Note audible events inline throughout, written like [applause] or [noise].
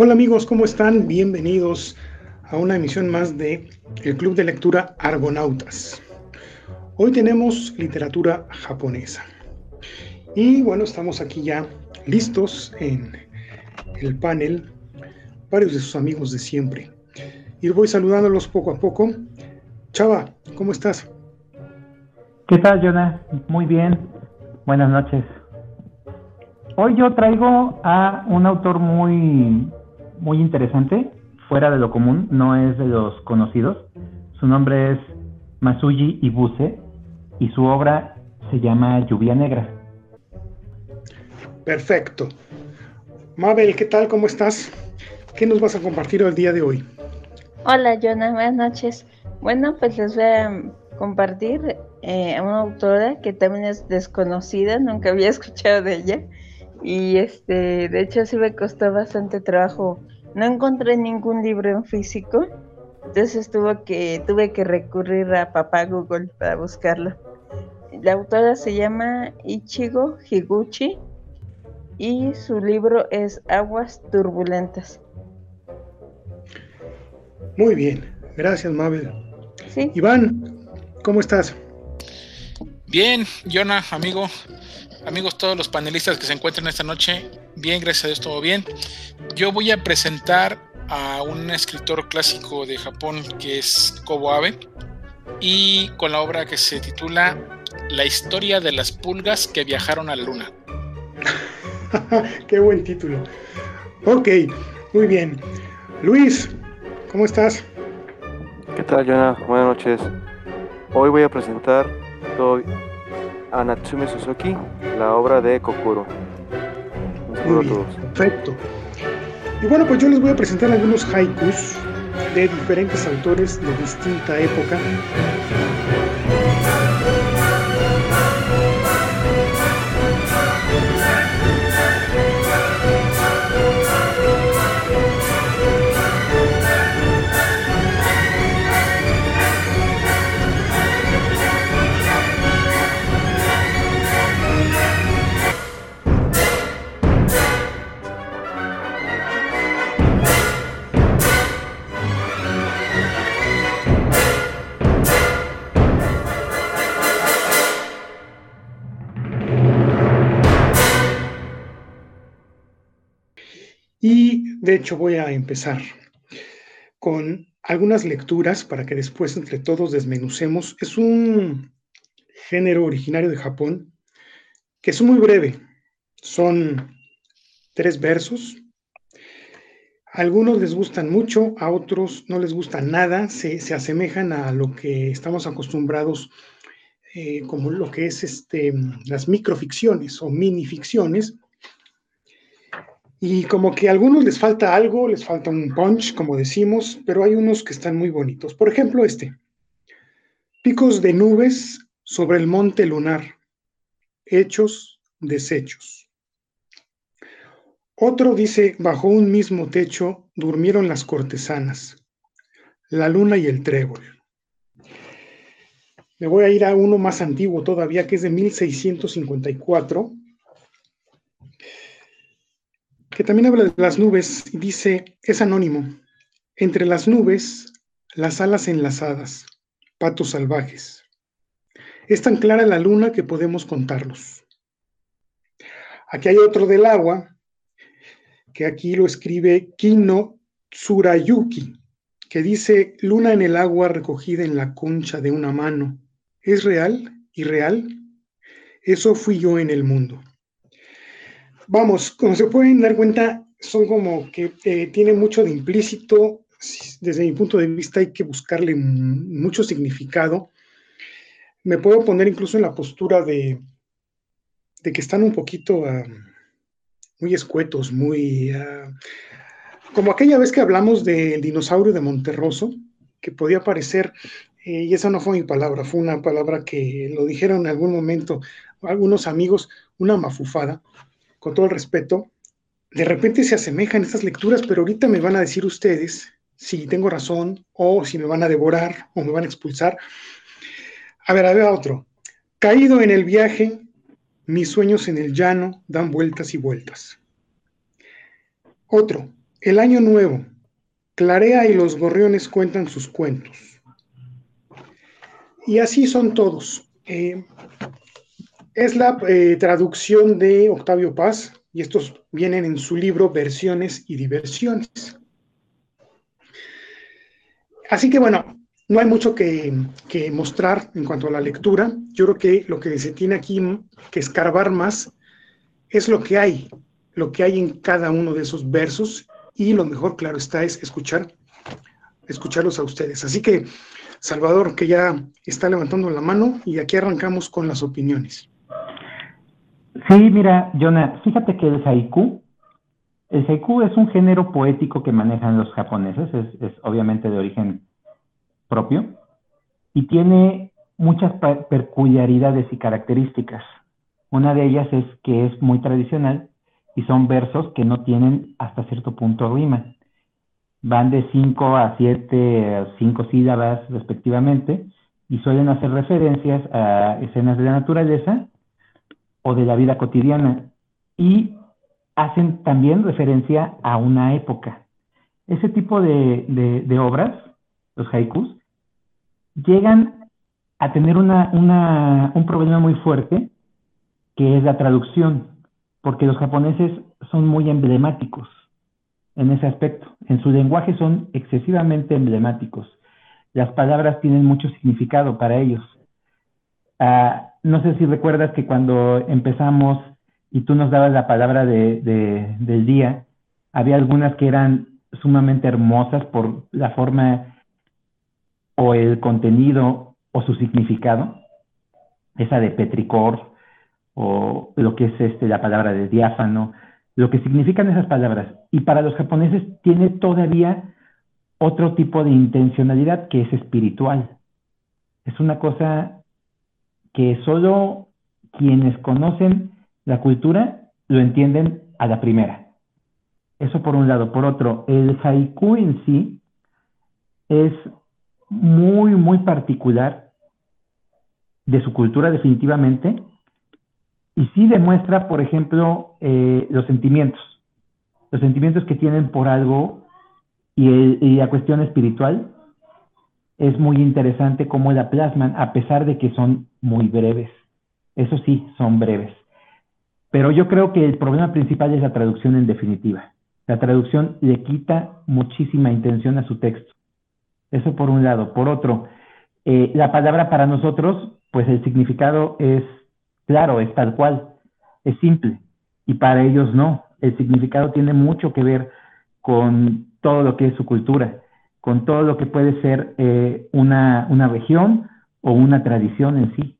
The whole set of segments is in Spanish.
Hola amigos, ¿cómo están? Bienvenidos a una emisión más de el Club de Lectura Argonautas. Hoy tenemos literatura japonesa. Y bueno, estamos aquí ya listos en el panel, varios de sus amigos de siempre. Y voy saludándolos poco a poco. Chava, ¿cómo estás? ¿Qué tal, Jonah? Muy bien. Buenas noches. Hoy yo traigo a un autor muy muy interesante, fuera de lo común, no es de los conocidos. Su nombre es Masuji Ibuse y su obra se llama Lluvia Negra. Perfecto. Mabel, ¿qué tal? ¿Cómo estás? ¿Qué nos vas a compartir el día de hoy? Hola, Jonah, buenas noches. Bueno, pues les voy a compartir eh, a una autora que también es desconocida, nunca había [laughs] escuchado de ella. Y este, de hecho sí me costó bastante trabajo. No encontré ningún libro en físico, entonces tuve que, tuve que recurrir a papá Google para buscarlo. La autora se llama Ichigo Higuchi y su libro es Aguas Turbulentas. Muy bien, gracias Mabel. ¿Sí? Iván, ¿cómo estás? Bien, Jonah, amigo, amigos, todos los panelistas que se encuentran esta noche, bien, gracias a Dios, todo bien. Yo voy a presentar a un escritor clásico de Japón que es Kobo Abe y con la obra que se titula La historia de las pulgas que viajaron a la luna. [laughs] Qué buen título. Ok, muy bien. Luis, ¿cómo estás? ¿Qué tal, Jonah? Buenas noches. Hoy voy a presentar todo a Natsume Suzuki, la obra de Kokuro. Perfecto. Y bueno, pues yo les voy a presentar algunos haikus de diferentes autores de distinta época. De hecho voy a empezar con algunas lecturas para que después entre todos desmenucemos. Es un género originario de Japón que es muy breve. Son tres versos. A algunos les gustan mucho, a otros no les gustan nada, se, asemejan a lo que estamos acostumbrados eh, como lo que es este, las microficciones o minificciones, y como que a algunos les falta algo, les falta un punch, como decimos, pero hay unos que están muy bonitos. Por ejemplo, este. Picos de nubes sobre el monte lunar. Hechos, desechos. Otro dice, bajo un mismo techo durmieron las cortesanas, la luna y el trébol. Me voy a ir a uno más antiguo todavía, que es de 1654 que también habla de las nubes y dice, es anónimo, entre las nubes, las alas enlazadas, patos salvajes. Es tan clara la luna que podemos contarlos. Aquí hay otro del agua, que aquí lo escribe Kino Tsurayuki, que dice, luna en el agua recogida en la concha de una mano. ¿Es real y real? Eso fui yo en el mundo vamos, como se pueden dar cuenta, son como que eh, tiene mucho de implícito. Desde mi punto de vista hay que buscarle mucho significado. Me puedo poner incluso en la postura de, de que están un poquito ah, muy escuetos, muy... Ah, como aquella vez que hablamos del dinosaurio de Monterroso, que podía parecer, eh, y esa no fue mi palabra, fue una palabra que lo dijeron en algún momento algunos amigos, una mafufada, con todo el respeto, de repente se asemejan estas lecturas, pero ahorita me van a decir ustedes si tengo razón o si me van a devorar o me van a expulsar. A ver, a ver otro. Caído en el viaje, mis sueños en el llano dan vueltas y vueltas. Otro. El año nuevo. Clarea y los gorriones cuentan sus cuentos. Y así son todos. Eh, es la eh, traducción de Octavio Paz, y estos vienen en su libro Versiones y Diversiones. Así que bueno, no hay mucho que, mostrar en cuanto a la lectura. Yo creo que lo que se tiene aquí que escarbar más es lo que hay, lo que hay en cada uno de esos versos y lo mejor, claro está, es escuchar, escucharlos a ustedes. Así que, Salvador, que ya está levantando la mano y aquí arrancamos con las opiniones. Sí, mira, Jonah, fíjate que el haiku, el haiku es un género poético que manejan los japoneses, es, obviamente de origen propio y tiene muchas peculiaridades y características. Una de ellas es que es muy tradicional y son versos que no tienen hasta cierto punto rima. Van de 5 a 7, 5 sílabas respectivamente y suelen hacer referencias a escenas de la naturaleza o de la vida cotidiana y hacen también referencia a una época. Ese tipo de, obras, los haikus, llegan a tener un problema muy fuerte, que es la traducción, porque los japoneses son muy emblemáticos en ese aspecto. En su lenguaje son excesivamente emblemáticos. Las palabras tienen mucho significado para ellos. Ah, no sé si recuerdas que cuando empezamos y tú nos dabas la palabra del día, había algunas que eran sumamente hermosas por la forma o el contenido o su significado. Esa de petricor o lo que es este, la palabra de diáfano, lo que significan esas palabras. Y para los japoneses tiene todavía otro tipo de intencionalidad que es espiritual. Es una cosa que solo quienes conocen la cultura lo entienden a la primera. Eso por un lado. Por otro, el haiku en sí es muy, muy particular de su cultura definitivamente y sí demuestra, por ejemplo, eh, los sentimientos, los sentimientos que tienen por algo y, y la cuestión espiritual es muy interesante cómo la plasman, a pesar de que son muy breves. Eso sí, son breves. Pero yo creo que el problema principal es la traducción en definitiva. La traducción le quita muchísima intención a su texto. Eso por un lado. Por otro, eh, la palabra para nosotros, pues el significado es claro, es tal cual, es simple. Y para ellos no. El significado tiene mucho que ver con todo lo que es su cultura con todo lo que puede ser eh, una, una región o una tradición en sí.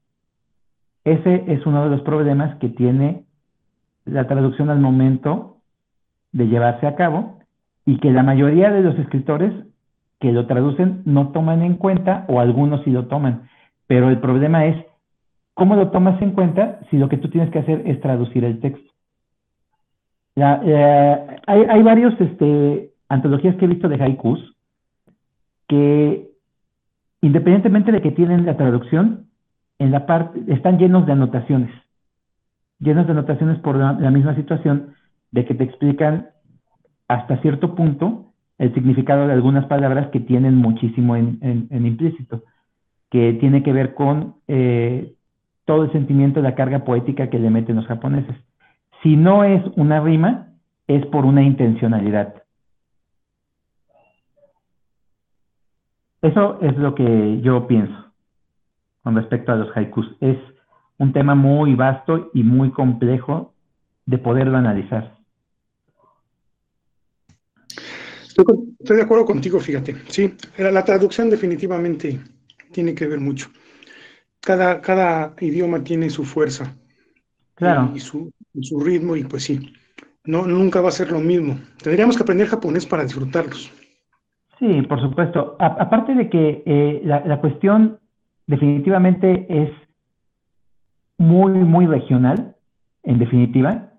Ese es uno de los problemas que tiene la traducción al momento de llevarse a cabo y que la mayoría de los escritores que lo traducen no toman en cuenta o algunos sí lo toman. Pero el problema es cómo lo tomas en cuenta si lo que tú tienes que hacer es traducir el texto. Eh, hay, hay varios este, antologías que he visto de haikus que independientemente de que tienen la traducción, en la parte, están llenos de anotaciones, llenos de anotaciones por la, misma situación de que te explican hasta cierto punto el significado de algunas palabras que tienen muchísimo en, implícito, que tiene que ver con eh, todo el sentimiento la carga poética que le meten los japoneses. Si no es una rima, es por una intencionalidad. Eso es lo que yo pienso con respecto a los haikus. Es un tema muy vasto y muy complejo de poderlo analizar. Estoy de acuerdo contigo, fíjate. Sí, la traducción definitivamente tiene que ver mucho. Cada, cada idioma tiene su fuerza. Claro. Y, su, su, ritmo, y pues sí, no, nunca va a ser lo mismo. Tendríamos que aprender japonés para disfrutarlos. Sí, por supuesto. aparte de que eh, la, cuestión definitivamente es muy, muy regional, en definitiva,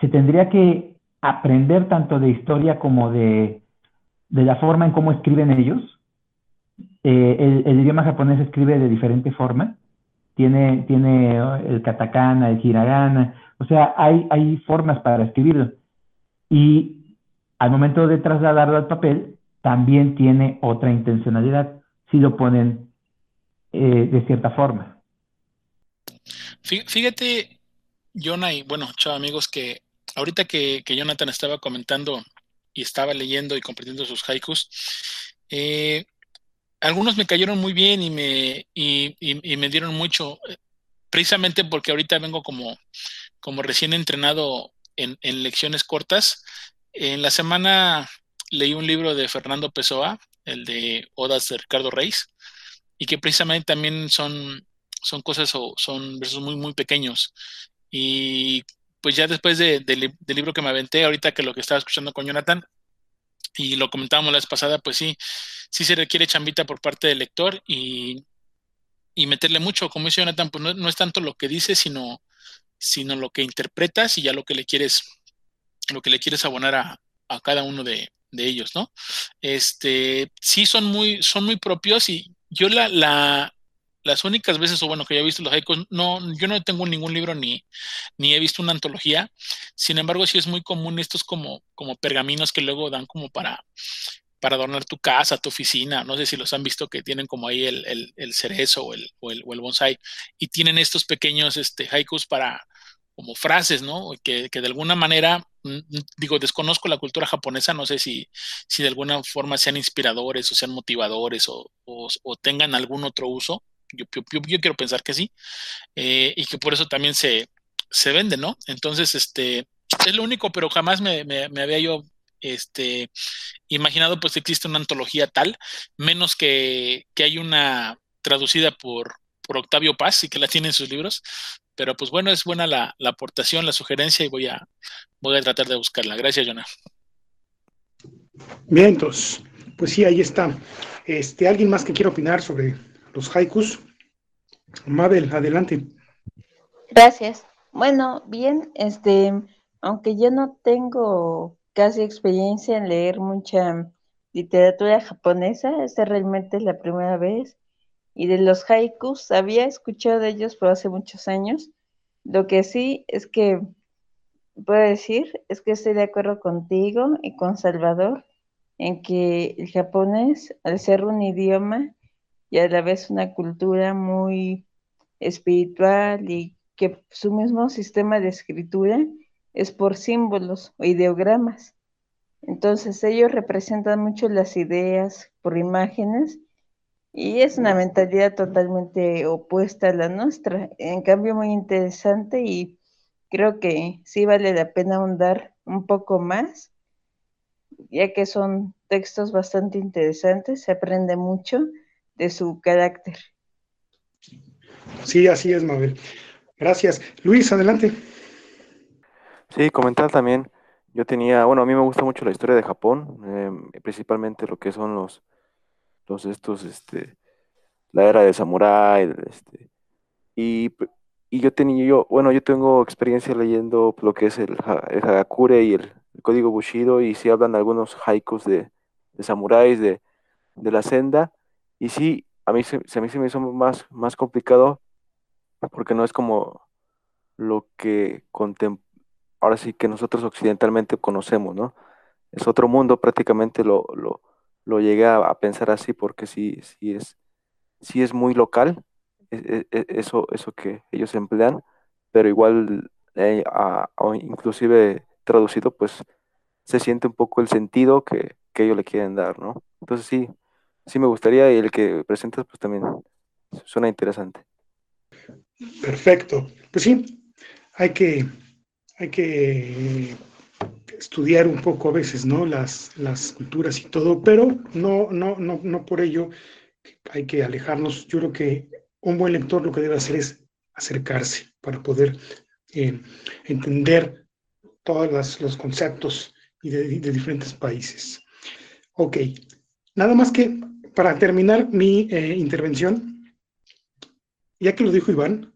se tendría que aprender tanto de historia como de, la forma en cómo escriben ellos. Eh, el, idioma japonés escribe de diferente forma. Tiene, tiene el katakana, el hiragana, o sea, hay, hay formas para escribirlo. Y al momento de trasladarlo al papel, también tiene otra intencionalidad, si lo ponen eh, de cierta forma. Fíjate, Jonah, y bueno, chao amigos, que ahorita que, Jonathan estaba comentando y estaba leyendo y compartiendo sus haikus, eh, algunos me cayeron muy bien y me, y, me dieron mucho, eh, precisamente porque ahorita vengo como, como recién entrenado en, en, lecciones cortas. En la semana leí un libro de Fernando Pessoa, el de Odas de Ricardo Reis, y que precisamente también son, son cosas o son versos muy, muy pequeños. Y pues ya después del libro que me aventé, ahorita que lo que estaba escuchando con Jonathan, y lo comentábamos la vez pasada, pues sí, sí se requiere chambita por parte del lector y, meterle mucho, como dice Jonathan, pues no, es tanto lo que dice, sino, sino lo que interpretas y ya lo que le quieres, lo que le quieres abonar a, cada uno de, ellos, ¿no? Este, sí son muy, son muy propios y yo la, la, las únicas veces, o bueno, que yo he visto los haikus, no, yo no tengo ningún libro ni, ni he visto una antología. Sin embargo, sí es muy común estos como, como pergaminos que luego dan como para, para adornar tu casa, tu oficina. No sé si los han visto que tienen como ahí el, el, cerezo o el, el, o el, bonsai. Y tienen estos pequeños este, haikus para como frases, ¿no? Que, que de alguna manera, mm, mm, digo, desconozco la cultura japonesa, no sé si, si de alguna forma sean inspiradores o sean motivadores o, o tengan algún otro uso yo, quiero pensar que sí, eh, y que por eso también se, se vende, ¿no? Entonces, este, es lo único, pero jamás me, había yo este, imaginado pues existe una antología tal, menos que, que hay una traducida por, por Octavio Paz y que la tiene en sus libros, pero pues bueno, es buena la, aportación, la sugerencia y voy a, voy a tratar de buscarla. Gracias, Jonah. Bien, entonces, pues sí, ahí está. Este, ¿Alguien más que quiera opinar sobre los haikus. Mabel, adelante. Gracias. Bueno, bien, este, aunque yo no tengo casi experiencia en leer mucha literatura japonesa, esta realmente es la primera vez. Y de los haikus, había escuchado de ellos por hace muchos años. Lo que sí es que puedo decir es que estoy de acuerdo contigo y con Salvador en que el japonés, al ser un idioma, y a la vez una cultura muy espiritual y que su mismo sistema de escritura es por símbolos o ideogramas. Entonces ellos representan mucho las ideas por imágenes y es una mentalidad totalmente opuesta a la nuestra. En cambio, muy interesante y creo que sí vale la pena ahondar un poco más, ya que son textos bastante interesantes, se aprende mucho de su carácter. Sí, así es, Mabel. Gracias. Luis, adelante. Sí, comentar también, yo tenía, bueno, a mí me gusta mucho la historia de Japón, em, principalmente lo que son los, estos, este, la era de samurái, este, y, yo tenía, yo, bueno, yo tengo experiencia leyendo lo que es el, el Hagakure y el, código Bushido, y sí hablan algunos haikus de, de samuráis de, de la senda, y sí, a mí se, a mí se me hizo más, más complicado porque no es como lo que ahora sí que nosotros occidentalmente conocemos, ¿no? Es otro mundo, prácticamente lo, lo, lo llegué a, pensar así porque sí, sí es, sí es muy local e, e, e, eso, eso que ellos emplean, pero igual eh, inclusive traducido, pues se siente un poco el sentido que, que ellos le quieren dar, ¿no? Entonces sí, sí me gustaría y el que presentas pues también suena interesante. Perfecto. Pues sí, hay que, hay que estudiar un poco a veces, ¿no? Las, las culturas y todo, pero no, no, no, no por ello hay que alejarnos. Yo creo que un buen lector lo que debe hacer es acercarse para poder eh, entender todos los conceptos y de, de diferentes países. Ok, nada más que para terminar mi eh, intervención, ya que lo dijo Iván,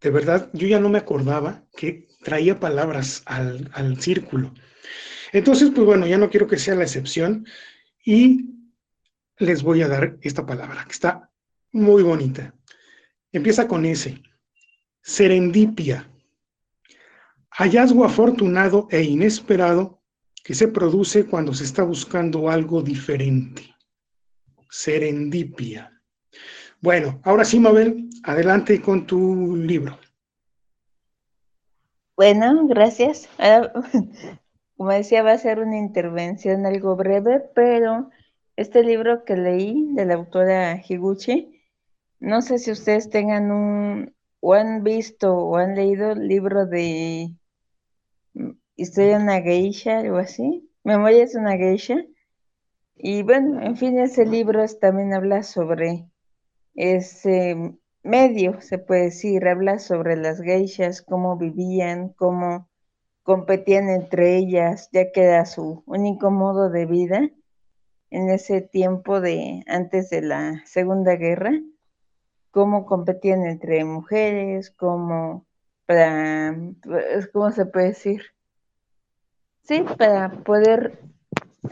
de verdad, yo ya no me acordaba que traía palabras al, al círculo. Entonces, pues bueno, ya no quiero que sea la excepción y les voy a dar esta palabra, que está muy bonita. Empieza con S. Serendipia. Hallazgo afortunado e inesperado que se produce cuando se está buscando algo diferente. Serendipia. Bueno, ahora sí, Mabel, adelante con tu libro. Bueno, gracias. [laughs] como decía, va a ser una intervención algo breve, pero este libro que leí de la autora Higuchi, no sé si ustedes tengan un, o han visto o han leído el libro de mm, Historia de una geisha, algo así. Memoria es una geisha. Y bueno, en fin, ese libro también habla sobre ese medio, se puede decir, habla sobre las geishas, cómo vivían, cómo competían entre ellas, ya que era su único modo de vida en ese tiempo de antes de la Segunda Guerra, cómo competían entre mujeres, cómo para, ¿cómo se puede decir? Sí, para poder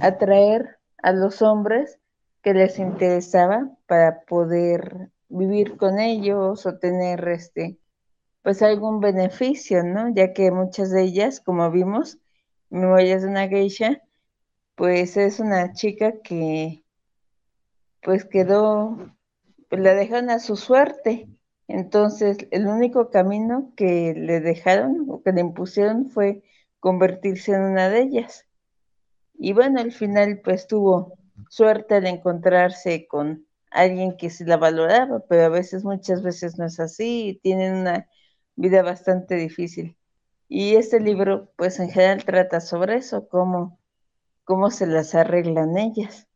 atraer a los hombres que les interesaba para poder vivir con ellos o tener este pues algún beneficio, ¿no? Ya que muchas de ellas, como vimos, Memorias de una geisha, pues es una chica que pues quedó, pues la dejaron a su suerte. Entonces, el único camino que le dejaron o que le impusieron fue convertirse en una de ellas. Y bueno, al final pues tuvo suerte al encontrarse con alguien que se la valoraba, pero a veces, muchas veces no es así y tienen una vida bastante difícil. Y este libro, pues en general trata sobre eso, cómo, cómo se las arreglan ellas.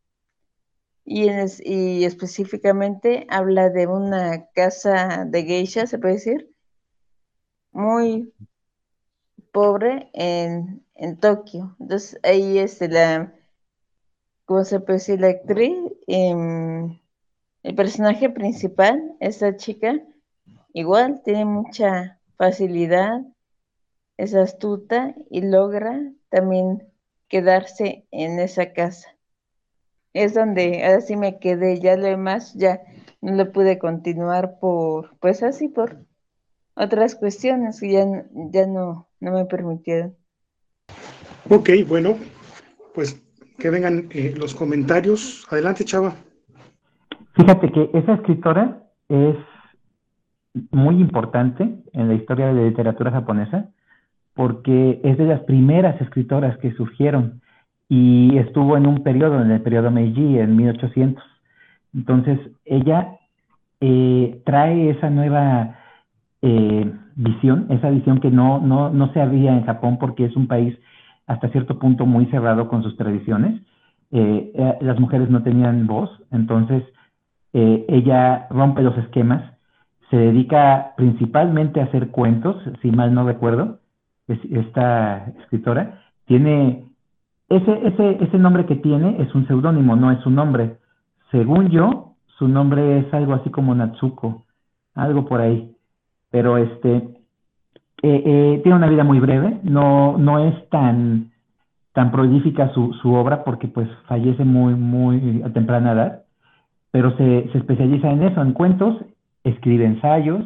Y, y específicamente habla de una casa de geisha, se puede decir, muy pobre en, en Tokio. Entonces ahí es la, ¿cómo se puede decir? La actriz, em, el personaje principal, esa chica, igual tiene mucha facilidad, es astuta y logra también quedarse en esa casa. Es donde ahora sí me quedé, ya lo demás ya no lo pude continuar por, pues así, por otras cuestiones que ya, ya no, no me permitieron. Ok, bueno, pues que vengan eh, los comentarios. Adelante, Chava. Fíjate que esa escritora es muy importante en la historia de la literatura japonesa porque es de las primeras escritoras que surgieron y estuvo en un periodo, en el periodo Meiji, en 1800. Entonces, ella eh, trae esa nueva eh, visión, esa visión que no, no, no se había en Japón porque es un país hasta cierto punto muy cerrado con sus tradiciones. Eh, las mujeres no tenían voz, entonces eh, ella rompe los esquemas, se dedica principalmente a hacer cuentos, si mal no recuerdo, esta escritora, tiene ese, ese, ese nombre que tiene es un seudónimo, no es su nombre. Según yo, su nombre es algo así como Natsuko, algo por ahí. Pero este, eh, eh, tiene una vida muy breve, no, no es tan, tan prolífica su, su, obra porque pues fallece muy, muy a temprana edad, pero se, especializa en eso, en cuentos, escribe ensayos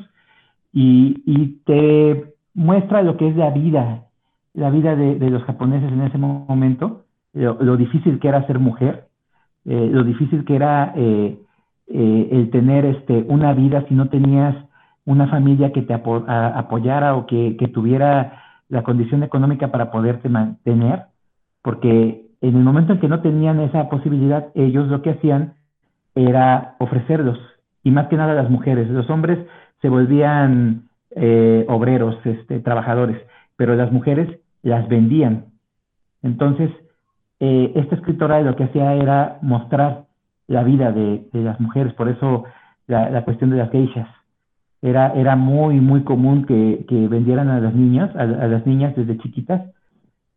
y, te muestra lo que es la vida, la vida de, los japoneses en ese momento, lo, difícil que era ser mujer, eh, lo difícil que era el tener este, una vida si no tenías una familia que te apoyara o que, tuviera la condición económica para poderte mantener, porque en el momento en que no tenían esa posibilidad, ellos lo que hacían era ofrecerlos, y más que nada las mujeres, los hombres se volvían eh, obreros, este, trabajadores, pero las mujeres las vendían. Entonces, eh, esta escritora lo que hacía era mostrar la vida de, las mujeres, por eso la, la cuestión de las geishas era, era muy, muy común que, vendieran a las niñas, a, las niñas desde chiquitas,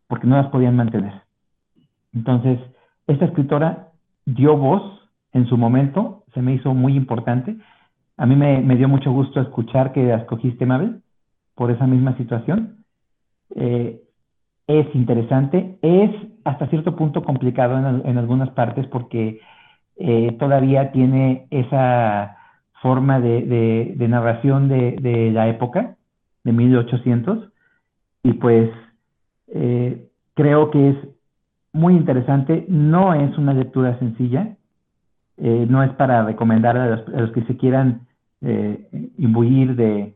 porque no las podían mantener. Entonces, esta escritora dio voz en su momento, se me hizo muy importante. A mí me, dio mucho gusto escuchar que escogiste, Mabel, por esa misma situación. Eh, es interesante, es hasta cierto punto complicado en, algunas partes porque eh, todavía tiene esa forma de, narración de, de, la época, de 1800, y pues eh, creo que es muy interesante, no es una lectura sencilla, eh, no es para recomendar a los, que se quieran eh, imbuir de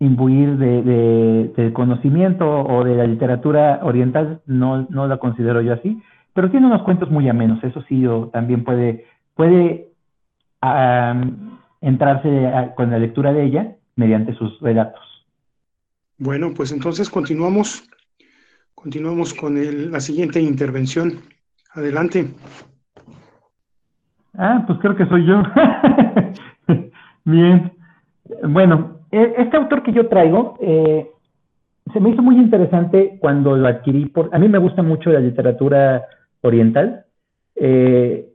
imbuir de, conocimiento o de la literatura oriental, no, no la considero yo así, pero tiene unos cuentos muy amenos, eso sí, también puede, puede entrarse con la lectura de ella mediante sus relatos. Bueno, pues entonces continuamos, continuamos con la siguiente intervención. Adelante. Ah, pues creo que soy yo. [laughs] Bien. Bueno, e, este autor que yo traigo eh, se me hizo muy interesante cuando lo adquirí. Por, a mí me gusta mucho la literatura oriental. Eh,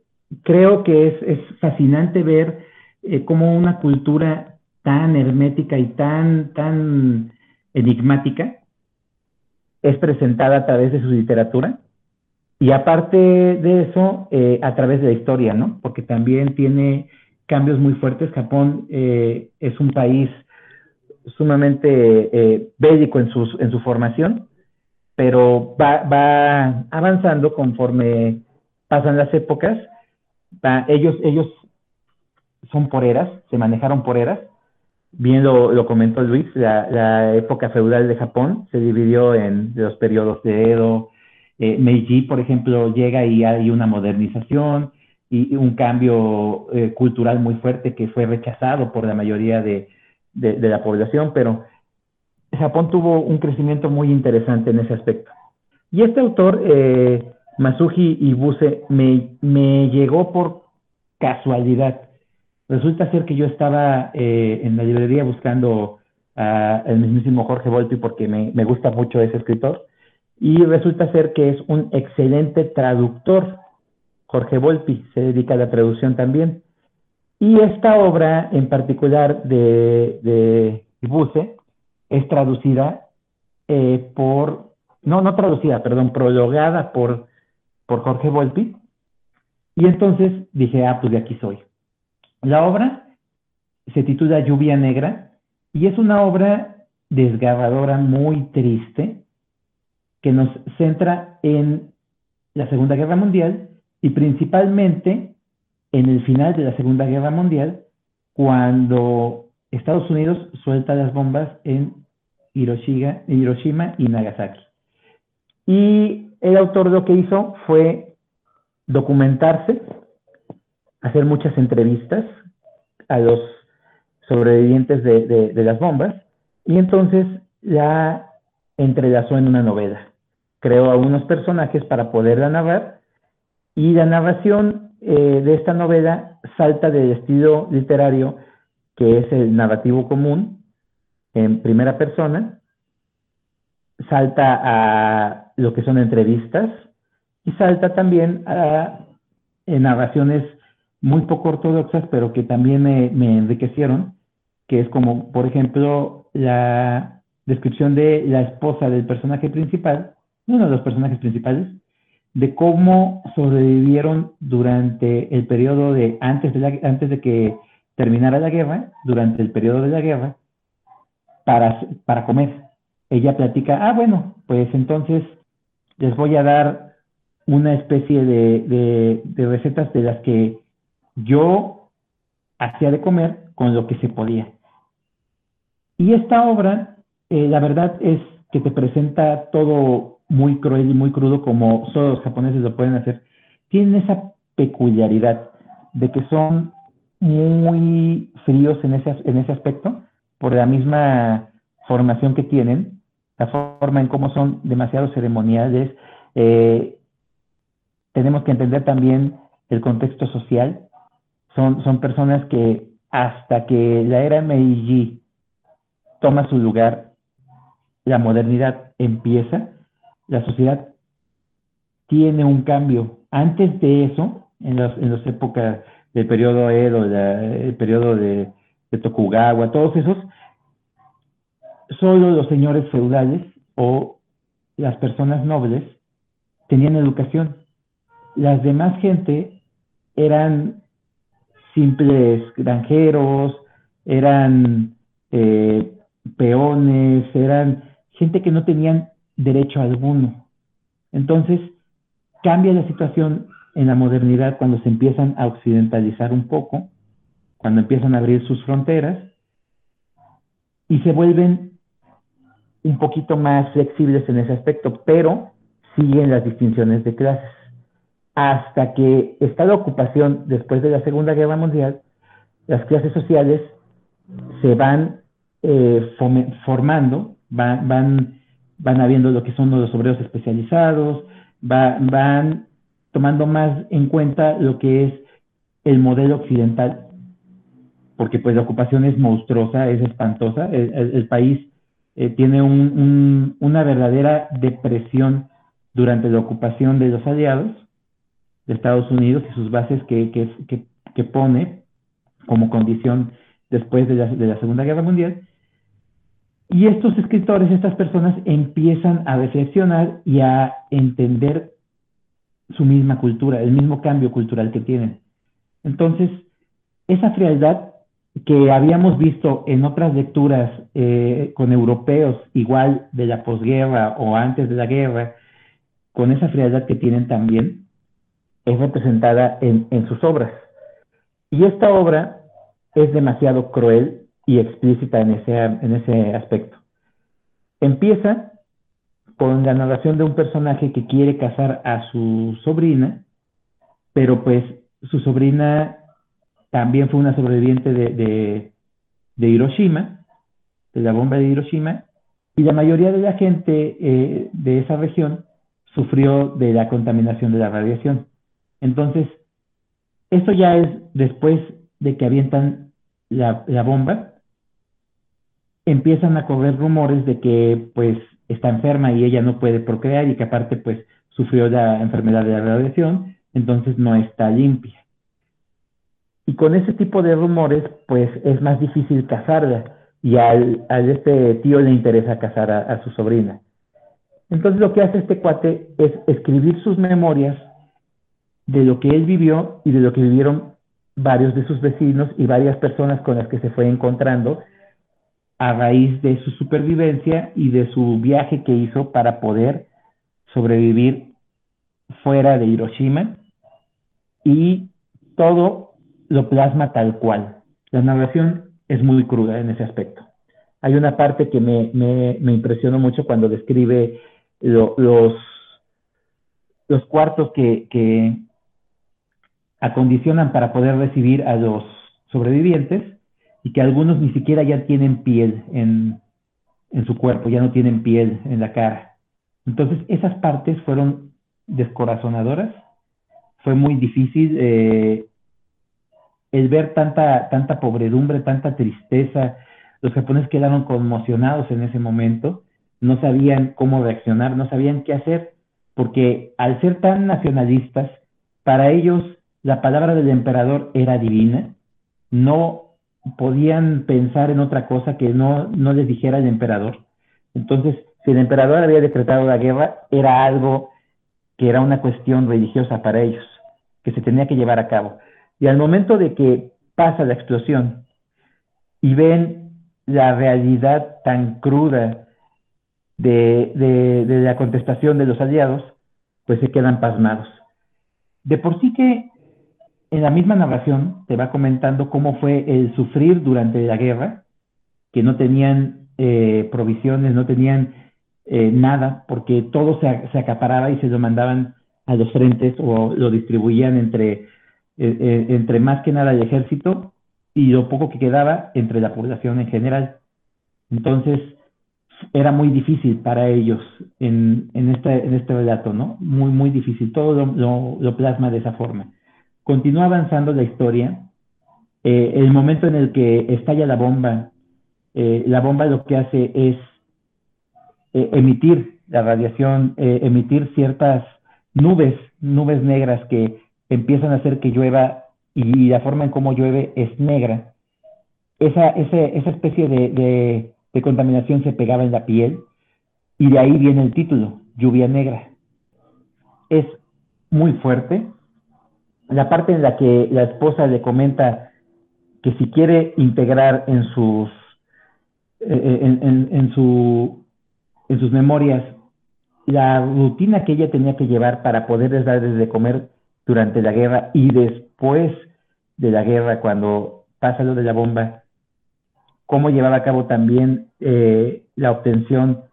creo que es, es fascinante ver eh, cómo una cultura tan hermética y tan, tan enigmática es presentada a través de su literatura y aparte de eso, eh, a través de la historia, ¿no? Porque también tiene cambios muy fuertes. Japón eh, es un país sumamente eh, bélico en, sus, en su formación, pero va, va avanzando conforme pasan las épocas. ellos, ellos son poreras, se manejaron poreras. Bien lo, comentó Luis, la, época feudal de Japón se dividió en los periodos de Edo. Eh, Meiji, por ejemplo, llega y hay una modernización y un cambio eh, cultural muy fuerte que fue rechazado por la mayoría de, la población, pero Japón tuvo un crecimiento muy interesante en ese aspecto. Y este autor, eh, Masuji Ibuse, me, me llegó por casualidad. Resulta ser que yo estaba eh, en la librería buscando al mismísimo Jorge Volpi porque me, gusta mucho ese escritor y resulta ser que es un excelente traductor. Jorge Volpi se dedica a la traducción también. Y esta obra en particular de, de Ibuse es traducida eh, por, no, no traducida, perdón, prologada por, por Jorge Volpi. Y entonces dije, ah, pues de aquí soy. La obra se titula Lluvia Negra y es una obra desgarradora, muy triste, que nos centra en la Segunda Guerra Mundial y principalmente en el final de la Segunda Guerra Mundial, cuando Estados Unidos suelta las bombas en Hiroshima, Hiroshima y Nagasaki. Y el autor lo que hizo fue documentarse hacer muchas entrevistas a los sobrevivientes de, las bombas y entonces la entrelazó en una novela. Creó a unos personajes para poderla narrar. Y la narración eh, de esta novela salta del estilo literario que es el narrativo común en primera persona, salta a lo que son entrevistas y salta también a narraciones muy poco ortodoxas, pero que también me, enriquecieron, que es como, por ejemplo, la descripción de la esposa del personaje principal, uno de los personajes principales, de cómo sobrevivieron durante el periodo de antes de, antes de que terminara la guerra, durante el periodo de la guerra, para, para comer. Ella platica, ah, bueno, pues entonces les voy a dar una especie de, de recetas de las que yo hacía de comer con lo que se podía. Y esta obra, eh, la verdad es que te presenta todo muy cruel y muy crudo como solo los japoneses lo pueden hacer. Tienen esa peculiaridad de que son muy fríos en ese, en ese aspecto por la misma formación que tienen, la forma en cómo son demasiado ceremoniales. Eh, tenemos que entender también el contexto social son, personas que hasta que la era Meiji toma su lugar, la modernidad empieza, la sociedad tiene un cambio. Antes de eso, en las, en las épocas del periodo Edo, el periodo de, de Tokugawa, todos esos, solo los señores feudales o las personas nobles tenían educación. Las demás gente eran simples granjeros, eran eh, peones, eran gente que no tenían derecho alguno. Entonces, cambia la situación en la modernidad cuando se empiezan a occidentalizar un poco, cuando empiezan a abrir sus fronteras y se vuelven un poquito más flexibles en ese aspecto, pero siguen las distinciones de clases. Hasta que está la ocupación después de la Segunda Guerra Mundial, las clases sociales se van eh, formando, van, van, van habiendo lo que son los obreros especializados, van tomando más en cuenta lo que es el modelo occidental, porque pues la ocupación es monstruosa, es espantosa, el, país eh, tiene una verdadera depresión durante la ocupación de los aliados de Estados Unidos y sus bases que, pone como condición después de la Segunda Guerra Mundial. Y estos escritores, estas personas empiezan a reflexionar y a entender su misma cultura, el mismo cambio cultural que tienen. Entonces, esa frialdad que habíamos visto en otras lecturas eh, con europeos, igual de la posguerra o antes de la guerra, con esa frialdad que tienen también, es representada en, en sus obras. Y esta obra es demasiado cruel y explícita en ese, en ese aspecto. Empieza con la narración de un personaje que quiere casar a su sobrina, pero pues su sobrina también fue una sobreviviente de, de, Hiroshima, de la bomba de Hiroshima, y la mayoría de la gente eh, de esa región sufrió de la contaminación de la radiación. Entonces, esto ya es después de que avientan la, la bomba, empiezan a correr rumores de que pues está enferma y ella no puede procrear y que aparte pues sufrió la enfermedad de la radiación, entonces no está limpia. Y con ese tipo de rumores pues es más difícil casarla y al, a este tío le interesa casar a, su sobrina. Entonces lo que hace este cuate es escribir sus memorias de lo que él vivió y de lo que vivieron varios de sus vecinos y varias personas con las que se fue encontrando a raíz de su supervivencia y de su viaje que hizo para poder sobrevivir fuera de Hiroshima y todo lo plasma tal cual. La narración es muy cruda en ese aspecto. Hay una parte que me, me, impresionó mucho cuando describe los, los cuartos que, que acondicionan para poder recibir a los sobrevivientes y que algunos ni siquiera ya tienen piel en, su cuerpo, ya no tienen piel en la cara. Entonces, esas partes fueron descorazonadoras. Fue muy difícil eh, el ver tanta, tanta pobredumbre, tanta tristeza. Los japoneses quedaron conmocionados en ese momento, no sabían cómo reaccionar, no sabían qué hacer, porque al ser tan nacionalistas, para ellos la palabra del emperador era divina, no podían pensar en otra cosa que no, no les dijera el emperador. Entonces, si el emperador había decretado la guerra, era algo que era una cuestión religiosa para ellos, que se tenía que llevar a cabo. Y al momento de que pasa la explosión y ven la realidad tan cruda de, de la contestación de los aliados, pues se quedan pasmados. De por sí que en la misma narración te va comentando cómo fue el sufrir durante la guerra, que no tenían eh, provisiones, no tenían eh, nada, porque todo se, acaparaba y se lo mandaban a los frentes o lo distribuían entre, eh, entre más que nada el ejército y lo poco que quedaba entre la población en general. Entonces, era muy difícil para ellos en, en, este, en este relato, ¿no? Muy, muy difícil. Todo lo plasma de esa forma. Continúa avanzando la historia. Eh, el momento en el que estalla la bomba, eh, la bomba lo que hace es eh, emitir la radiación, emitir ciertas nubes, nubes negras que empiezan a hacer que llueva y la forma en cómo llueve es negra. Esa, especie de contaminación se pegaba en la piel y de ahí viene el título, lluvia negra. Es muy fuerte, la parte en la que la esposa le comenta que si quiere integrar en sus, eh, en, su, en sus memorias la rutina que ella tenía que llevar para poderles dar de comer durante la guerra y después de la guerra, cuando pasa lo de la bomba, cómo llevaba a cabo también eh, la obtención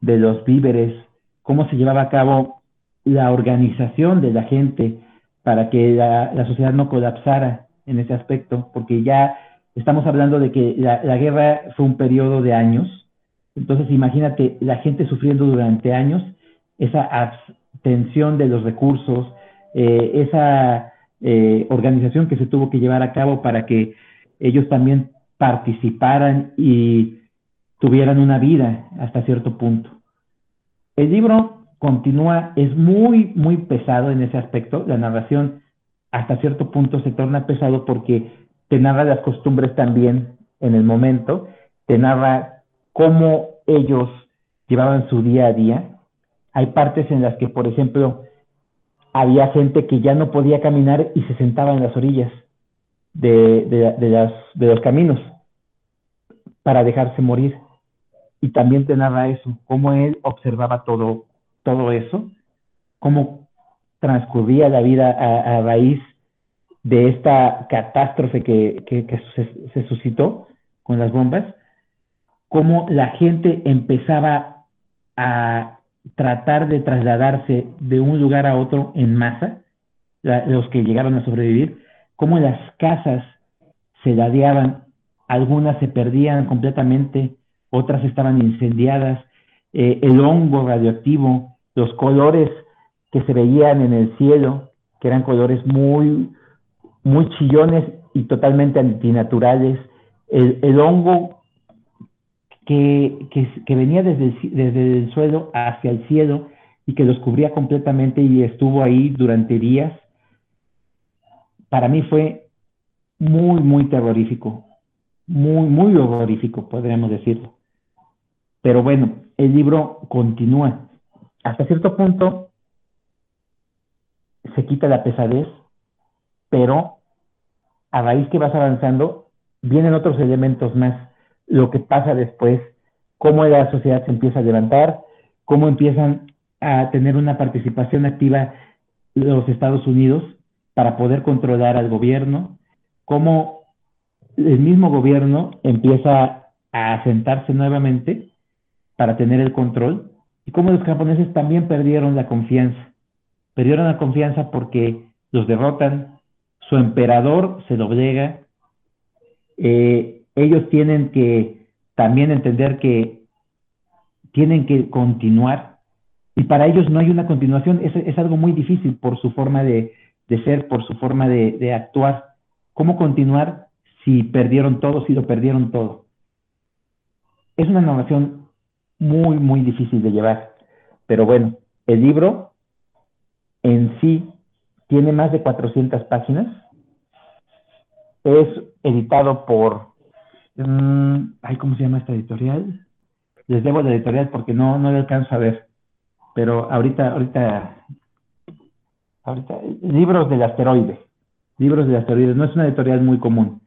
de los víveres, cómo se llevaba a cabo la organización de la gente para que la, sociedad no colapsara en ese aspecto, porque ya estamos hablando de que la, guerra fue un periodo de años, entonces imagínate la gente sufriendo durante años, esa abstención de los recursos, eh, esa eh, organización que se tuvo que llevar a cabo para que ellos también participaran y tuvieran una vida hasta cierto punto. El libro continúa, es muy, muy pesado en ese aspecto. La narración hasta cierto punto se torna pesado porque te narra las costumbres también en el momento, te narra cómo ellos llevaban su día a día. Hay partes en las que, por ejemplo, había gente que ya no podía caminar y se sentaba en las orillas de, las, de los caminos para dejarse morir. Y también te narra eso, cómo él observaba todo, todo eso, cómo transcurría la vida a, raíz de esta catástrofe que, se, suscitó con las bombas, cómo la gente empezaba a tratar de trasladarse de un lugar a otro en masa, los que llegaron a sobrevivir, cómo las casas se ladeaban, algunas se perdían completamente, otras estaban incendiadas, eh, el hongo radioactivo, los colores que se veían en el cielo, que eran colores muy, muy chillones y totalmente antinaturales, el, el hongo que, venía desde el, desde el suelo hacia el cielo y que los cubría completamente y estuvo ahí durante días, para mí fue muy, muy terrorífico, muy, muy horrorífico, podríamos decirlo. Pero bueno, el libro continúa. Hasta cierto punto se quita la pesadez, pero a raíz que vas avanzando, vienen otros elementos más lo que pasa después, cómo la sociedad se empieza a levantar, cómo empiezan a tener una participación activa los Estados Unidos para poder controlar al gobierno, cómo el mismo gobierno empieza a asentarse nuevamente para tener el control y cómo los japoneses también perdieron la confianza. Perdieron la confianza porque los derrotan, su emperador se doblega, eh, ellos tienen que también entender que tienen que continuar y para ellos no hay una continuación, es, algo muy difícil por su forma de, ser, por su forma de, actuar. ¿Cómo continuar si perdieron todo, si lo perdieron todo? Es una narración muy, muy difícil de llevar. Pero bueno, el libro en sí tiene más de 400 páginas. Es editado por Mm, ay, ¿cómo se llama esta editorial? Les debo la editorial porque no, no le alcanzo a ver. Pero ahorita, ahorita, ahorita, libros del asteroide. Libros del asteroide. No es una editorial muy común.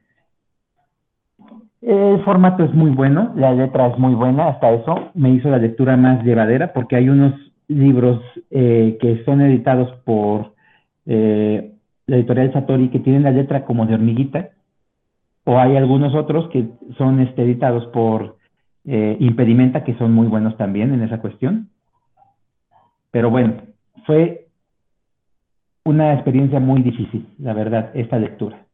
El formato es muy bueno, la letra es muy buena, hasta eso me hizo la lectura más llevadera porque hay unos libros eh, que son editados por eh, la editorial Satori que tienen la letra como de hormiguita o hay algunos otros que son este, editados por eh, Impedimenta, que son muy buenos también en esa cuestión. Pero bueno, fue una experiencia muy difícil, la verdad, esta lectura.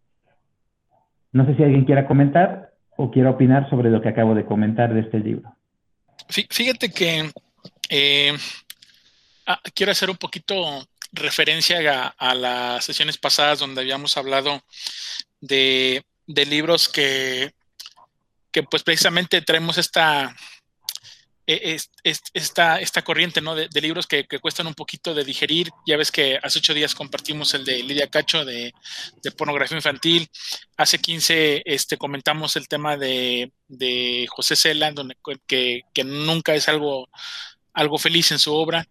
No sé si alguien quiera comentar o quiera opinar sobre lo que acabo de comentar de este libro. Fíjate que eh, ah, quiero hacer un poquito referencia a, las sesiones pasadas donde habíamos hablado de de libros que, que pues precisamente traemos esta, e, esta, esta corriente ¿no? de, libros que, cuestan un poquito de digerir. Ya ves que hace ocho días compartimos el de Lidia Cacho de, pornografía infantil. Hace 15 este, comentamos el tema de, José Cela, que, que, nunca es algo algo feliz en su obra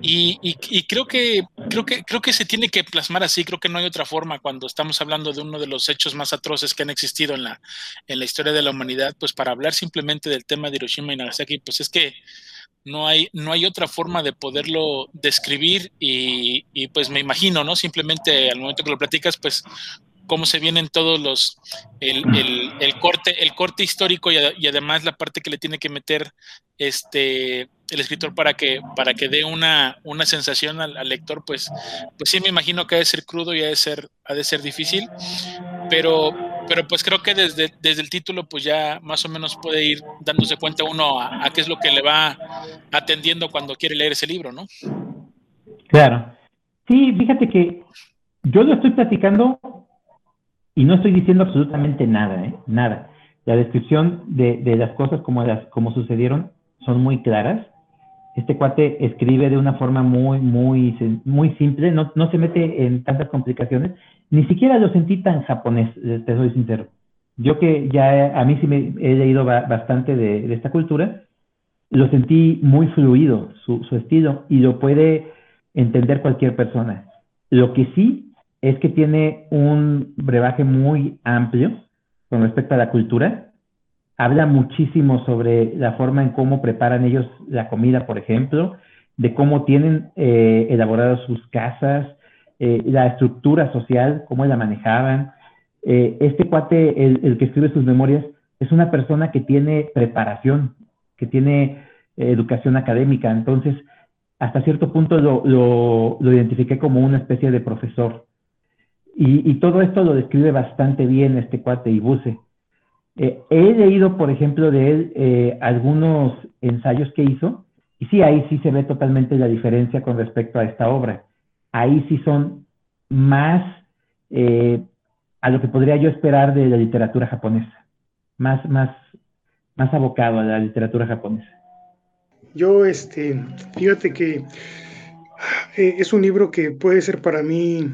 y, creo que creo que creo que se tiene que plasmar así creo que no hay otra forma cuando estamos hablando de uno de los hechos más atroces que han existido en la en la historia de la humanidad pues para hablar simplemente del tema de Hiroshima y Nagasaki pues es que no hay, no hay otra forma de poderlo describir y, y, pues me imagino, ¿no? Simplemente al momento que lo platicas, pues cómo se vienen todos los, el, el, corte, el corte histórico y, además la parte que le tiene que meter este el escritor para que, para que dé una, una sensación al, lector, pues, pues sí me imagino que ha de ser crudo y ha de ser, ha de ser difícil, pero, pero pues creo que desde, desde el título pues ya más o menos puede ir dándose cuenta uno a, qué es lo que le va atendiendo cuando quiere leer ese libro, ¿no? Claro. Sí, fíjate que yo lo estoy platicando y no estoy diciendo absolutamente nada, ¿eh? nada. La descripción de, las cosas como, las, como sucedieron son muy claras. Este cuate escribe de una forma muy, muy, muy simple, no, no se mete en tantas complicaciones. Ni siquiera lo sentí tan japonés, eh, te soy sincero. Yo que ya a mí sí me he leído bastante de, esta cultura, lo sentí muy fluido, su, su estilo, y lo puede entender cualquier persona. Lo que sí es que tiene un brebaje muy amplio con respecto a la cultura. Habla muchísimo sobre la forma en cómo preparan ellos la comida, por ejemplo, de cómo tienen eh, elaboradas sus casas, eh, la estructura social, cómo la manejaban. Eh, este cuate, el, que escribe sus memorias, es una persona que tiene preparación, que tiene educación académica. Entonces, hasta cierto punto lo, lo, lo identifiqué como una especie de profesor y, todo esto lo describe bastante bien este cuate Ibuse. Eh, he leído, por ejemplo, de él eh, algunos ensayos que hizo, y sí, ahí sí se ve totalmente la diferencia con respecto a esta obra. Ahí sí son más eh, a lo que podría yo esperar de la literatura japonesa, más, más, más abocado a la literatura japonesa. Yo, este, fíjate que es un libro que puede ser para mí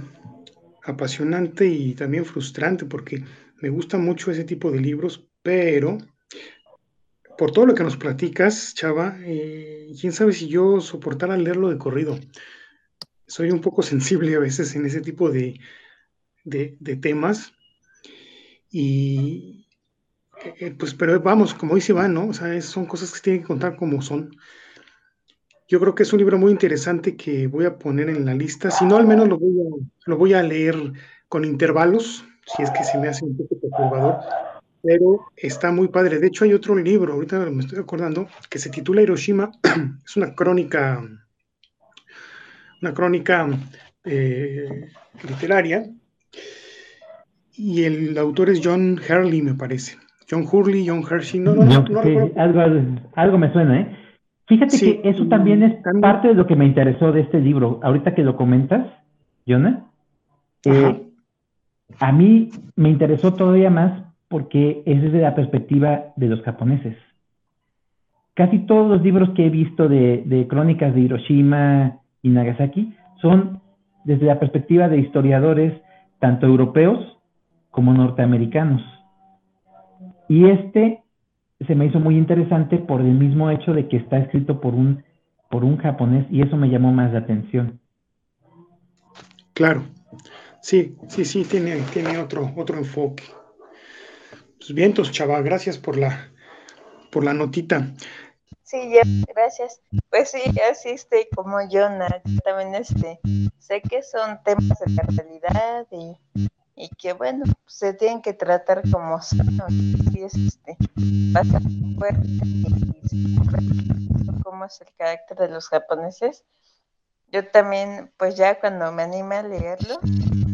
apasionante y también frustrante porque me gusta mucho ese tipo de libros, pero por todo lo que nos platicas, Chava, eh, quién sabe si yo soportara leerlo de corrido. Soy un poco [laughs] sensible a veces en ese tipo de, de, temas. Y eh, pues, pero vamos, como dice Iván, ¿no? O sea, son cosas que se tienen que contar como son. Yo creo que es un libro muy interesante que voy a poner en la lista. Si no, al menos lo voy a, lo voy a leer con intervalos, si es que se me hace un poco perturbador. Pero está muy padre. De hecho, hay otro libro, ahorita me estoy acordando, que se titula Hiroshima. [clears throat] es una crónica, una crónica eh, literaria. Y el autor es John Hurley, me parece. John Hurley, John Hershey. No, no, no, algo, algo me suena, ¿eh? Fíjate que eso también es parte de lo que me interesó de este libro. Ahorita que lo comentas, Jonah, eh, a mí me interesó todavía más porque es desde la perspectiva de los japoneses. Casi todos los libros que he visto de, de crónicas de Hiroshima y Nagasaki son desde la perspectiva de historiadores tanto europeos como norteamericanos. Y este se me hizo muy interesante por el mismo hecho de que está escrito por un, por un japonés y eso me llamó más la atención. Claro, sí, sí, sí, tiene, tiene otro, otro enfoque. Pues vientos, chaval, gracias por la, por la notita. Sí, ya, gracias. Pues sí, así este, como yo, también este, sé que son temas de la realidad y y que bueno, se tienen que tratar como son, y es este, bastante fuerte y como es el carácter de los japoneses. Yo también, pues ya cuando me anime a leerlo,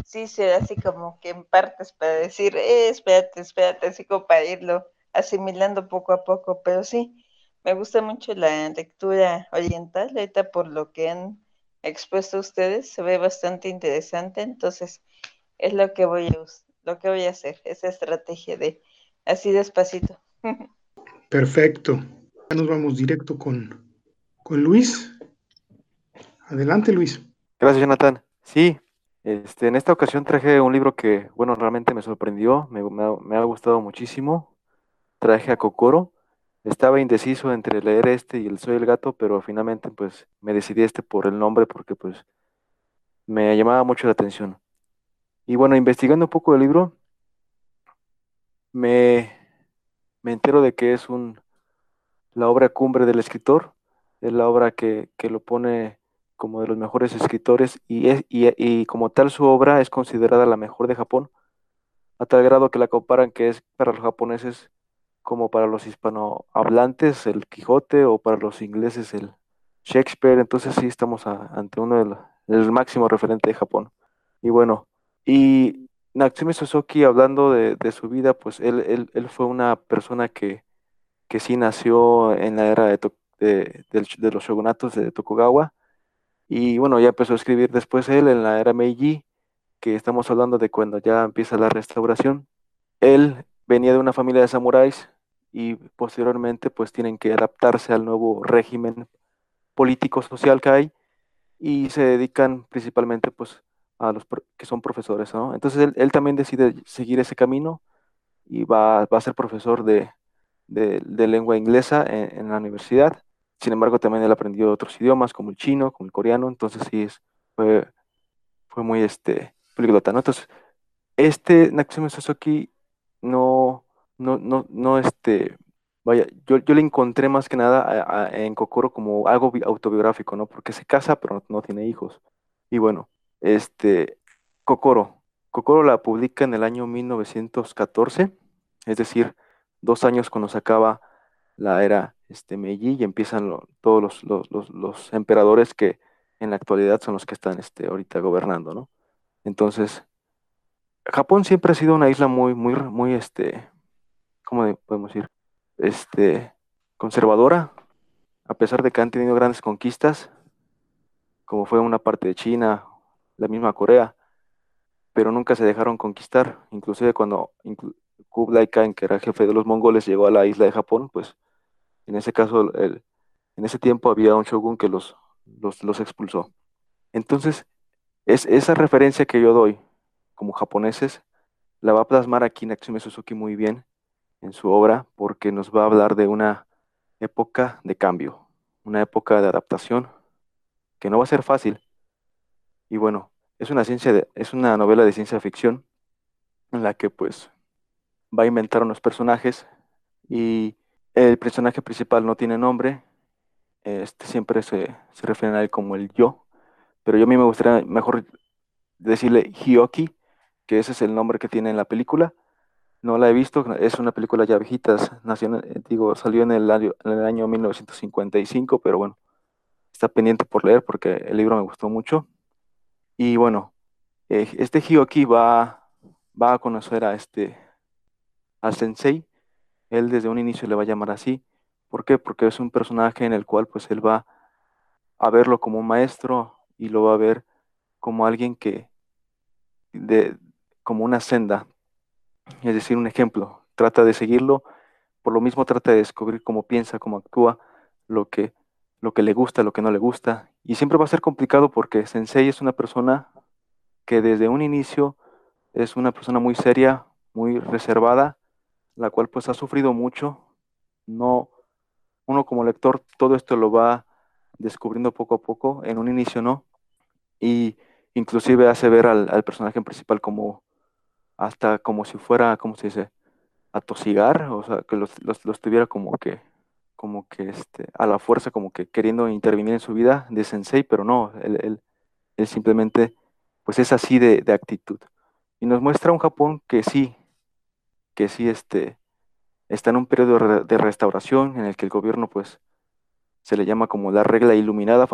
sí será así como que en partes para decir, eh, espérate, espérate, así como para irlo asimilando poco a poco, pero sí, me gusta mucho la lectura oriental, ahorita por lo que han expuesto ustedes, se ve bastante interesante, entonces es lo que voy a lo que voy a hacer, esa estrategia de así despacito. [laughs] Perfecto. Ya nos vamos directo con, con Luis. Adelante, Luis. Gracias, Jonathan. Sí, este, en esta ocasión traje un libro que, bueno, realmente me sorprendió, me, ha, gustado muchísimo. Traje a Kokoro estaba indeciso entre leer este y el Soy el Gato, pero finalmente pues me decidí este por el nombre porque pues me llamaba mucho la atención. Y bueno, investigando un poco el libro, me, me entero de que es un, la obra cumbre del escritor, es la obra que, que lo pone como de los mejores escritores y, es, y, como tal su obra es considerada la mejor de Japón, a tal grado que la comparan que es para los japoneses como para los hispanohablantes el Quijote o para los ingleses el Shakespeare, entonces sí estamos a, ante uno del máximo referente de Japón. Y bueno, y Natsume Suzuki, hablando de, su vida, pues él, él, él, fue una persona que, que sí nació en la era de, de, de, de, los shogunatos de Tokugawa. Y bueno, ya empezó a escribir después él en la era Meiji, que estamos hablando de cuando ya empieza la restauración. Él venía de una familia de samuráis y posteriormente pues tienen que adaptarse al nuevo régimen político social que hay y se dedican principalmente pues a los que son profesores, ¿no? Entonces él, también decide seguir ese camino y va, a ser profesor de, de, lengua inglesa en, la universidad. Sin embargo, también él aprendió otros idiomas como el chino, como el coreano, entonces sí es, fue, muy este, poliglota. Entonces, este Natsume Suzuki no, no, no, no, este, vaya, yo, yo le encontré más que nada a, en Kokoro como algo autobiográfico, ¿no? Porque se casa, pero no, no tiene hijos. Y bueno, este, Kokoro. Kokoro la publica en el año 1914, es decir, dos años cuando se acaba la era este, Meiji y empiezan todos los, los, emperadores que en la actualidad son los que están este, ahorita gobernando, ¿no? Entonces, Japón siempre ha sido una isla muy, muy, muy, este, ¿cómo podemos decir? Este, conservadora, a pesar de que han tenido grandes conquistas, como fue una parte de China la misma Corea, pero nunca se dejaron conquistar, inclusive cuando Kublai Khan, que era jefe de los mongoles, llegó a la isla de Japón, pues en ese caso, en ese tiempo había un shogun que los expulsó. Entonces, es esa referencia que yo doy como japoneses, la va a plasmar aquí Natsume Suzuki muy bien en su obra, porque nos va a hablar de una época de cambio, una época de adaptación, que no va a ser fácil. Y bueno, es una, ciencia de, es una novela de ciencia ficción en la que pues va a inventar unos personajes y el personaje principal no tiene nombre, este, siempre se, se refieren a él como el yo, pero yo a mí me gustaría mejor decirle Hioki, que ese es el nombre que tiene en la película. No la he visto, es una película ya viejita, nació, digo, salió en el, año, en el año 1955, pero bueno, está pendiente por leer porque el libro me gustó mucho. Y bueno, eh, este Hioki va, va a conocer a este, al sensei. Él desde un inicio le va a llamar así. ¿Por qué? Porque es un personaje en el cual pues él va a verlo como un maestro y lo va a ver como alguien que, de, como una senda, es decir, un ejemplo. Trata de seguirlo, por lo mismo trata de descubrir cómo piensa, cómo actúa, lo que, lo que le gusta, lo que no le gusta. Y siempre va a ser complicado porque Sensei es una persona que desde un inicio es una persona muy seria, muy reservada, la cual pues ha sufrido mucho. No, uno como lector todo esto lo va descubriendo poco a poco, en un inicio no, y inclusive hace ver al, personaje principal como hasta como si fuera, ¿cómo se dice? A tosigar, o sea, que los, los, los tuviera como que, como que este, a la fuerza, como que queriendo intervenir en su vida de sensei, pero no, él, él, él simplemente, pues es así de, de, actitud. Y nos muestra un Japón que sí, que sí este, está en un periodo de restauración en el que el gobierno, pues, se le llama como la regla iluminada,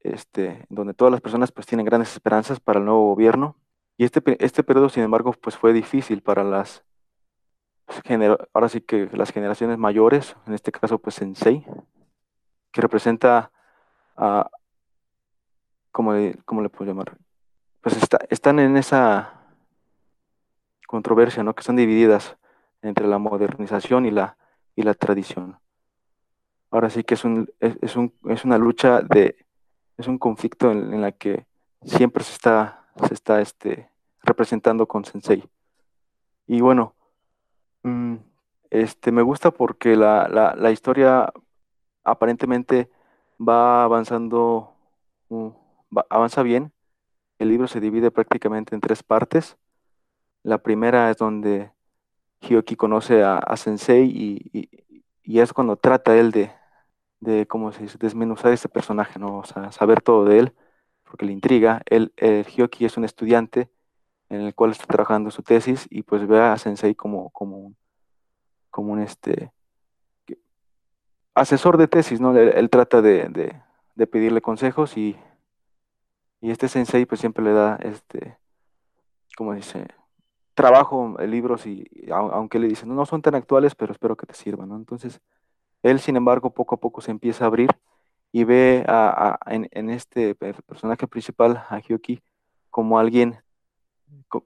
este, donde todas las personas pues tienen grandes esperanzas para el nuevo gobierno. Y este, este periodo, sin embargo, pues fue difícil para las, ahora sí que las generaciones mayores, en este caso pues Sensei, que representa a, ¿cómo, le, ¿cómo le puedo llamar? Pues está, están en esa controversia, ¿no? Que están divididas entre la modernización y la, y la tradición. Ahora sí que es, un, es, un, es una lucha de, es un conflicto en, en la que siempre se está se está este, representando con Sensei. Y bueno, mmm, Este, me gusta porque la, la, la historia aparentemente va avanzando, uh, avanza bien. El libro se divide prácticamente en tres partes. La primera es donde Hyoki conoce a, Sensei y, es cuando trata él de, de ¿cómo se desmenuzar ese personaje, ¿no? Saber todo de él, porque le intriga. Él, Hyoki es un estudiante en el cual está trabajando su tesis y pues ve a Sensei como, como, como un este, asesor de tesis, ¿no? Él, trata de, pedirle consejos y, y este Sensei pues siempre le da, este, como dice, trabajo, eh, libros y, aunque le dicen, no, son tan actuales, pero espero que te sirvan, ¿no? Entonces, él, sin embargo, poco a poco se empieza a abrir y ve a, en, este personaje principal, a Hyoki, como alguien,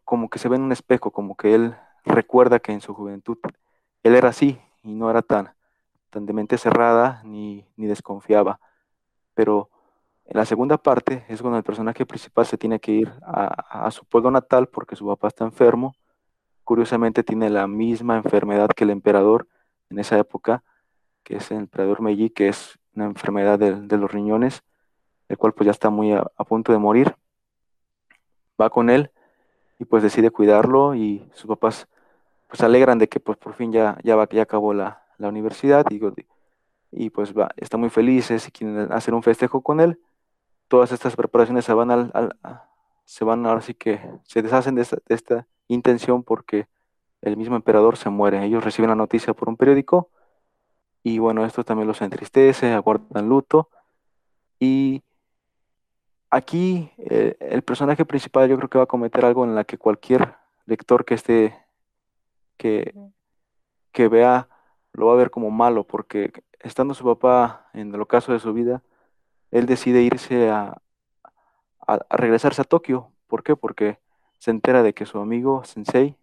como que se ve en un espejo, como que él recuerda que en su juventud él era así y no era tan, tan de mente cerrada ni, ni desconfiaba. Pero en la segunda parte es cuando el personaje principal se tiene que ir a, a, su pueblo natal porque su papá está enfermo curiosamente tiene la misma enfermedad que el emperador en esa época, que es el emperador Meiji, que es una enfermedad de, los riñones, el cual pues ya está muy a, punto de morir. Va con él y pues decide cuidarlo y sus papás pues se alegran de que pues por fin ya, ya, va, ya acabó la, la universidad y, y pues va, está muy felices y quieren hacer un festejo con él. Todas estas preparaciones se van al, se van ahora sí que se deshacen de esta intención porque el mismo emperador se muere. Ellos reciben la noticia por un periódico y bueno, esto también los entristece, aguardan luto. Y aquí eh, el personaje principal yo creo que va a cometer algo en la que cualquier lector que esté, que, que vea, lo va a ver como malo, porque estando su papá en el ocaso de su vida, él decide irse a, a regresarse a Tokio. ¿Por qué? Porque se entera de que su amigo Sensei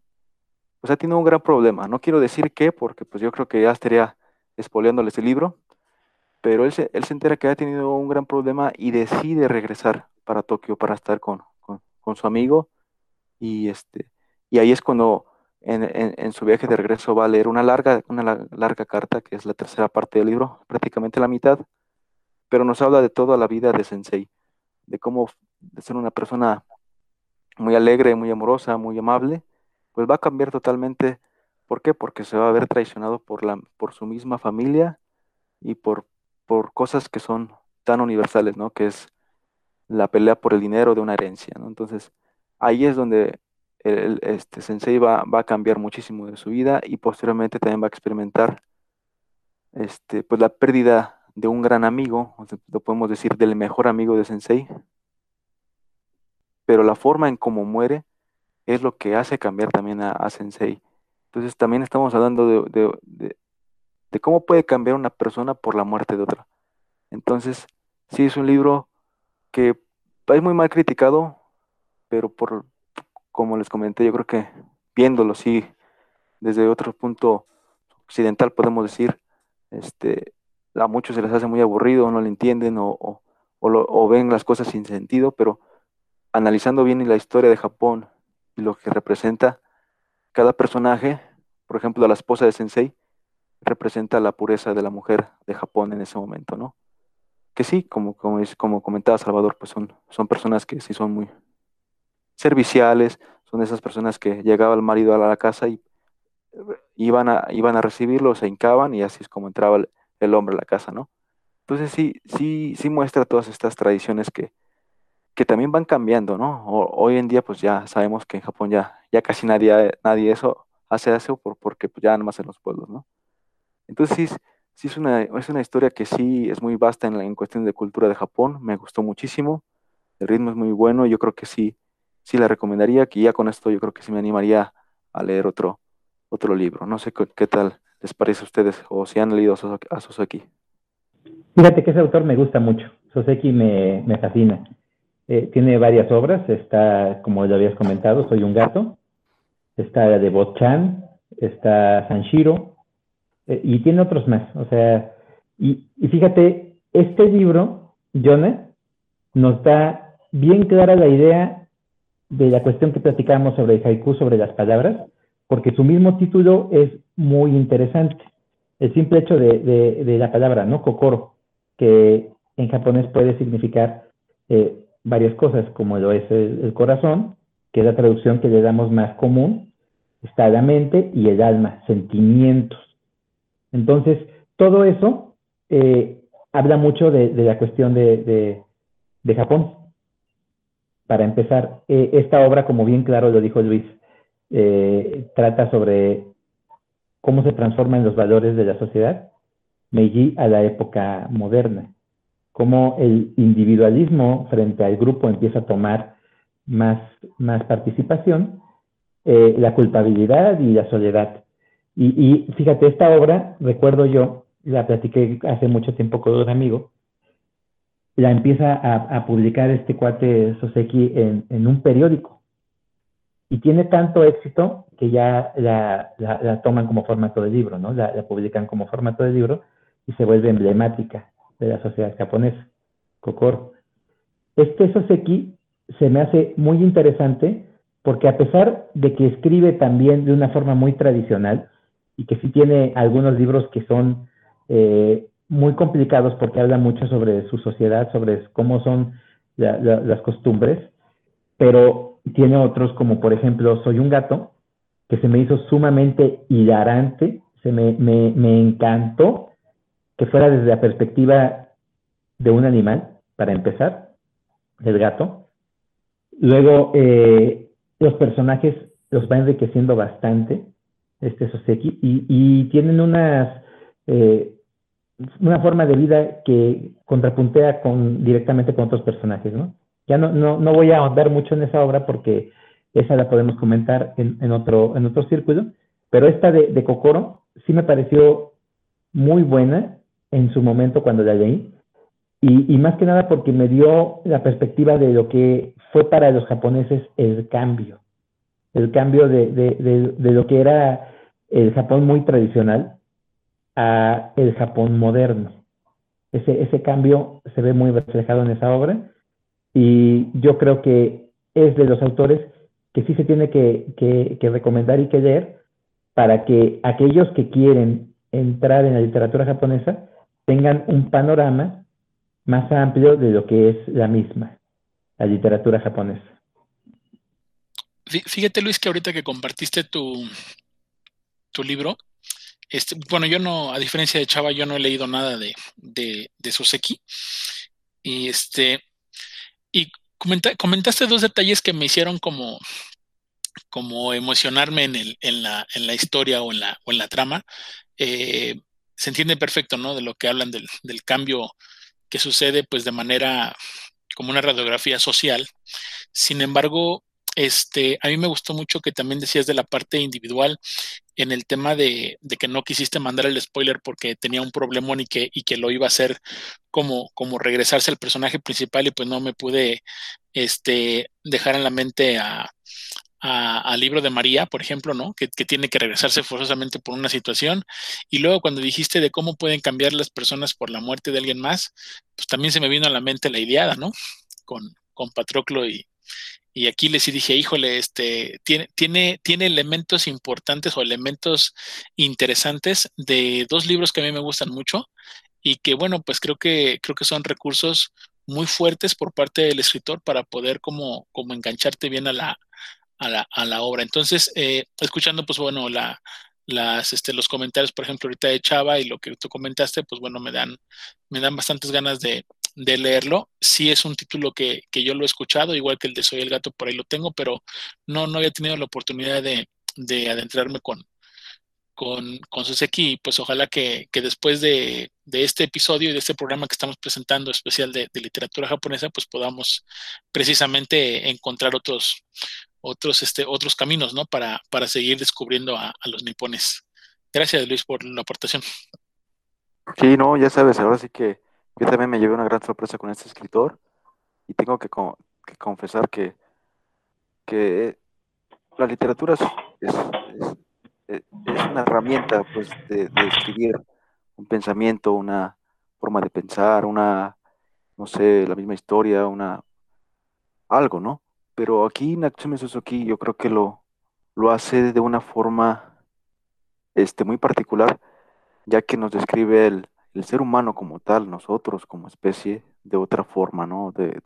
pues ha tenido un gran problema. No quiero decir qué, porque pues yo creo que ya estaría espoleándoles el libro, pero él se, él se entera que ha tenido un gran problema y decide regresar para Tokio para estar con, su amigo. Y, este, y ahí es cuando en, su viaje de regreso va a leer una larga, una larga carta, que es la tercera parte del libro, prácticamente la mitad, pero nos habla de toda la vida de Sensei, de cómo de ser una persona muy alegre, muy amorosa, muy amable, pues va a cambiar totalmente. ¿Por qué? Porque se va a ver traicionado por, la, por su misma familia y por, por cosas que son tan universales, ¿no? Que es la pelea por el dinero de una herencia, ¿no? Entonces, ahí es donde el, este sensei va, va, a cambiar muchísimo de su vida y posteriormente también va a experimentar este, pues la pérdida de un gran amigo, lo podemos decir del mejor amigo de sensei, pero la forma en cómo muere es lo que hace cambiar también a, Sensei. Entonces también estamos hablando de, cómo puede cambiar una persona por la muerte de otra. Entonces, sí es un libro que es muy mal criticado, pero por, como les comenté, yo creo que viéndolo, sí, desde otro punto occidental podemos decir, este, a muchos se les hace muy aburrido, no lo entienden o, o ven las cosas sin sentido, pero analizando bien la historia de Japón y lo que representa cada personaje, por ejemplo, la esposa de Sensei, representa la pureza de la mujer de Japón en ese momento, ¿no? Que sí, como, como, como comentaba Salvador, pues son, son personas que sí son muy serviciales, son esas personas que llegaba el marido a la casa y iban a, iban a recibirlo, se hincaban y así es como entraba el, el hombre a la casa, ¿no? Entonces sí, sí, sí muestra todas estas tradiciones que, que también van cambiando, ¿no? hoy en día, pues ya sabemos que en Japón ya, ya casi nadie, nadie eso hace eso por, porque pues, ya nada más en los pueblos, ¿no? Entonces sí, es, una, es una historia que sí es muy vasta en, la, en cuestión de cultura de Japón, me gustó muchísimo, el ritmo es muy bueno, yo creo que sí, sí la recomendaría, que ya con esto yo creo que sí me animaría a leer otro, otro libro. No sé qué, tal les parece a ustedes o si han leído a Soseki. Fíjate que ese autor me gusta mucho, Soseki me fascina. Eh, tiene varias obras, está, como ya habías comentado, Soy un gato, está la de Bot-chan, está Sanshiro, eh, y tiene otros más. O sea, y, fíjate, este libro, Jonah, nos da bien clara la idea de la cuestión que platicamos sobre el haiku, sobre las palabras, porque su mismo título es muy interesante. El simple hecho de, la palabra, ¿no? Kokoro, que en japonés puede significar eh, varias cosas, como lo es el, corazón, que es la traducción que le damos más común, está la mente y el alma, sentimientos. Entonces, todo eso eh, habla mucho de, la cuestión de, Japón. Para empezar, eh, esta obra, como bien claro lo dijo Luis, trata sobre cómo se transforman los valores de la sociedad, Meiji a la época moderna, cómo el individualismo frente al grupo empieza a tomar más, más participación, eh, la culpabilidad y la soledad. Y, fíjate, esta obra, recuerdo yo, la platiqué hace mucho tiempo con un amigo, la empieza a, publicar este cuate Soseki en, en un periódico y tiene tanto éxito que ya la, toman como formato de libro, ¿no? La, publican como formato de libro y se vuelve emblemática de la sociedad japonesa, Kokoro. Este Soseki se me hace muy interesante porque a pesar de que escribe también de una forma muy tradicional y que sí tiene algunos libros que son eh, muy complicados porque habla mucho sobre su sociedad, sobre cómo son las costumbres, pero tiene otros como por ejemplo Soy un gato, que se me hizo sumamente hilarante, se me, me, encantó que fuera desde la perspectiva de un animal, para empezar, el gato. Luego, eh, los personajes los va enriqueciendo bastante, este Soseki, y, y tienen unas, eh, una forma de vida que contrapuntea con, directamente con otros personajes, ¿no? Ya no, no, voy a ahondar mucho en esa obra porque esa la podemos comentar en, otro, en otro círculo, pero esta de, de Kokoro sí me pareció muy buena en su momento cuando la leí, y, más que nada porque me dio la perspectiva de lo que fue para los japoneses el cambio, el cambio de, de, lo que era el Japón muy tradicional a el Japón moderno. Ese, ese cambio se ve muy reflejado en esa obra y yo creo que es de los autores que sí se tiene que, recomendar y que leer para que aquellos que quieren entrar en la literatura japonesa tengan un panorama más amplio de lo que es la misma, la literatura japonesa. Fíjate Luis que ahorita que compartiste tu, tu libro, este, bueno, yo no, a diferencia de Chava, yo no he leído nada de, de, de Suseki. Y este, y comentaste dos detalles que me hicieron como, como emocionarme en, el, en, la, en la historia o en la, o en la trama. Eh, se entiende perfecto, ¿no? De lo que hablan del, del, cambio que sucede, pues de manera como una radiografía social. Sin embargo, este, a mí me gustó mucho que también decías de la parte individual en el tema de, que no quisiste mandar el spoiler porque tenía un problema y que, y que lo iba a hacer como, como regresarse al personaje principal y pues no me pude este, dejar en la mente a, al libro de María, por ejemplo, ¿no? Que, tiene que regresarse forzosamente por una situación. Y luego cuando dijiste de cómo pueden cambiar las personas por la muerte de alguien más, pues también se me vino a la mente la ideada, ¿no? Con, con Patroclo y, y aquí les dije, híjole, este, tiene, tiene, tiene elementos importantes o elementos interesantes de dos libros que a mí me gustan mucho y que, bueno, pues creo que, creo que son recursos muy fuertes por parte del escritor para poder como, como engancharte bien a la, a la, a la obra. Entonces, eh, escuchando, pues bueno, la, las, este, los comentarios, por ejemplo, ahorita de Chava y lo que tú comentaste, pues bueno, me dan, me dan bastantes ganas de, de leerlo. Sí es un título que, yo lo he escuchado, igual que el de Soy el gato, por ahí lo tengo, pero no, no había tenido la oportunidad de, adentrarme con, con, con Suseki pues ojalá que, después de, este episodio y de este programa que estamos presentando especial de, literatura japonesa, pues podamos precisamente encontrar otros, otros, este, otros caminos, ¿no? Para, para seguir descubriendo a, los nipones. Gracias, Luis, por la aportación. Sí, no, ya sabes, ahora sí que yo también me llevé una gran sorpresa con este escritor y tengo que, confesar que, que la literatura es, una herramienta pues, de, escribir un pensamiento, una forma de pensar, una, no sé, la misma historia, una algo, ¿no? Pero aquí Natsume Suzuki yo creo que lo, lo hace de una forma este, muy particular, ya que nos describe el, ser humano como tal, nosotros como especie, de otra forma, ¿no? De,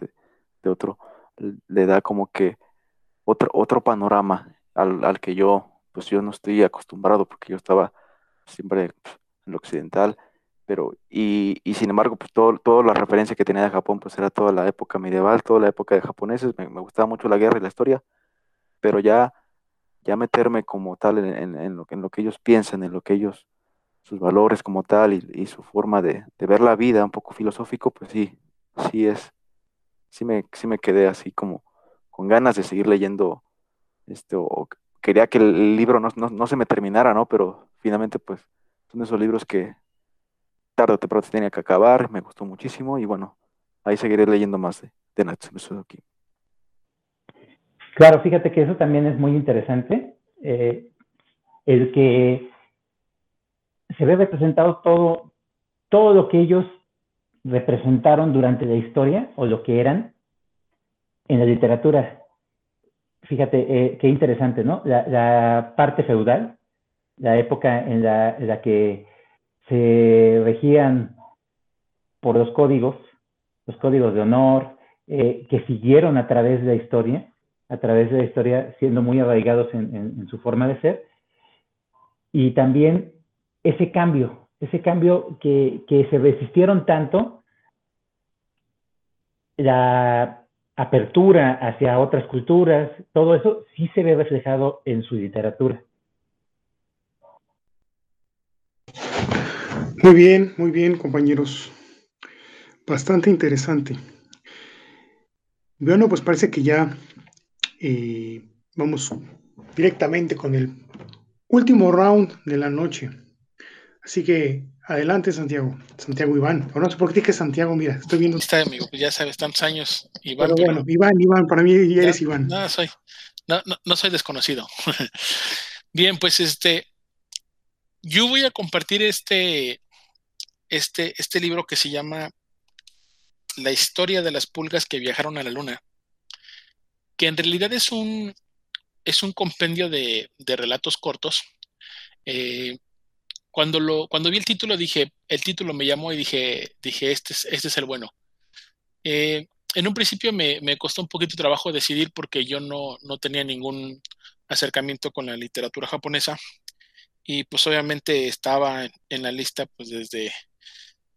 de, otro, le da como que otro, otro panorama al, al, que yo, pues yo no estoy acostumbrado porque yo estaba siempre en lo occidental, pero, y, y sin embargo, pues todo, toda la referencia que tenía de Japón, pues era toda la época medieval, toda la época de japoneses, me, gustaba mucho la guerra y la historia, pero ya, ya meterme como tal en, en, lo, en lo que ellos piensan, en lo que ellos, sus valores como tal y, su forma de, ver la vida un poco filosófico, pues sí, sí es, sí me, sí me quedé así como con ganas de seguir leyendo, este, o quería que el libro no, no, no se me terminara, ¿no? Pero finalmente, pues, son esos libros que tarde o temprano tenía que acabar, me gustó muchísimo y bueno, ahí seguiré leyendo más de, de Natsume Suzuki. Claro, fíjate que eso también es muy interesante, eh, el que se ve representado todo, todo lo que ellos representaron durante la historia o lo que eran en la literatura. Fíjate, eh, qué interesante, ¿no? La, parte feudal, la época en la, en la que se regían por los códigos, los códigos de honor, eh, que siguieron a través de la historia, a través de la historia siendo muy arraigados en, su forma de ser, y también ese cambio, ese cambio que, que se resistieron tanto, la apertura hacia otras culturas, todo eso sí se ve reflejado en su literatura. Muy bien, muy bien, compañeros. Bastante interesante. Bueno, pues parece que ya eh, vamos directamente con el último round de la noche. Así que adelante, Santiago. Santiago Iván. O no sé por qué que Santiago, mira, estoy viendo. Está, amigo, ya sabes, tantos años. Iván, pero bueno, Iván, Iván, para mí eres Iván. No, soy, no, no, no soy desconocido. [laughs] Bien, pues este, yo voy a compartir este, este, este libro que se llama La historia de las pulgas que viajaron a la luna, que en realidad es un, es un compendio de, relatos cortos. Eh, cuando, lo, cuando vi el título, dije, el título me llamó y dije, dije este, es, este es el bueno. Eh, en un principio me, costó un poquito de trabajo decidir porque yo no, no tenía ningún acercamiento con la literatura japonesa y pues obviamente estaba en la lista pues desde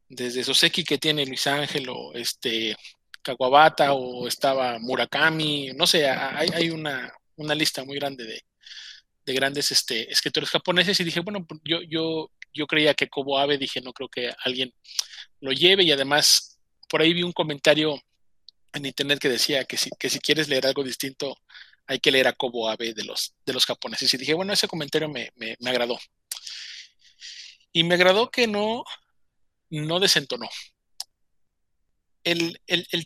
desde Soseki que tiene Luis Ángel o este Kawabata o estaba Murakami, no sé, hay, hay una, una, lista muy grande de, de, grandes este, escritores japoneses y dije, bueno, pues, yo, yo, yo creía que Kobo Abe, dije, no creo que alguien lo lleve y además por ahí vi un comentario en internet que decía que si, que si quieres leer algo distinto hay que leer a Kobo Abe de los, de los japoneses y dije, bueno, ese comentario me, me, me agradó. Y me agradó que no, no desentonó. El,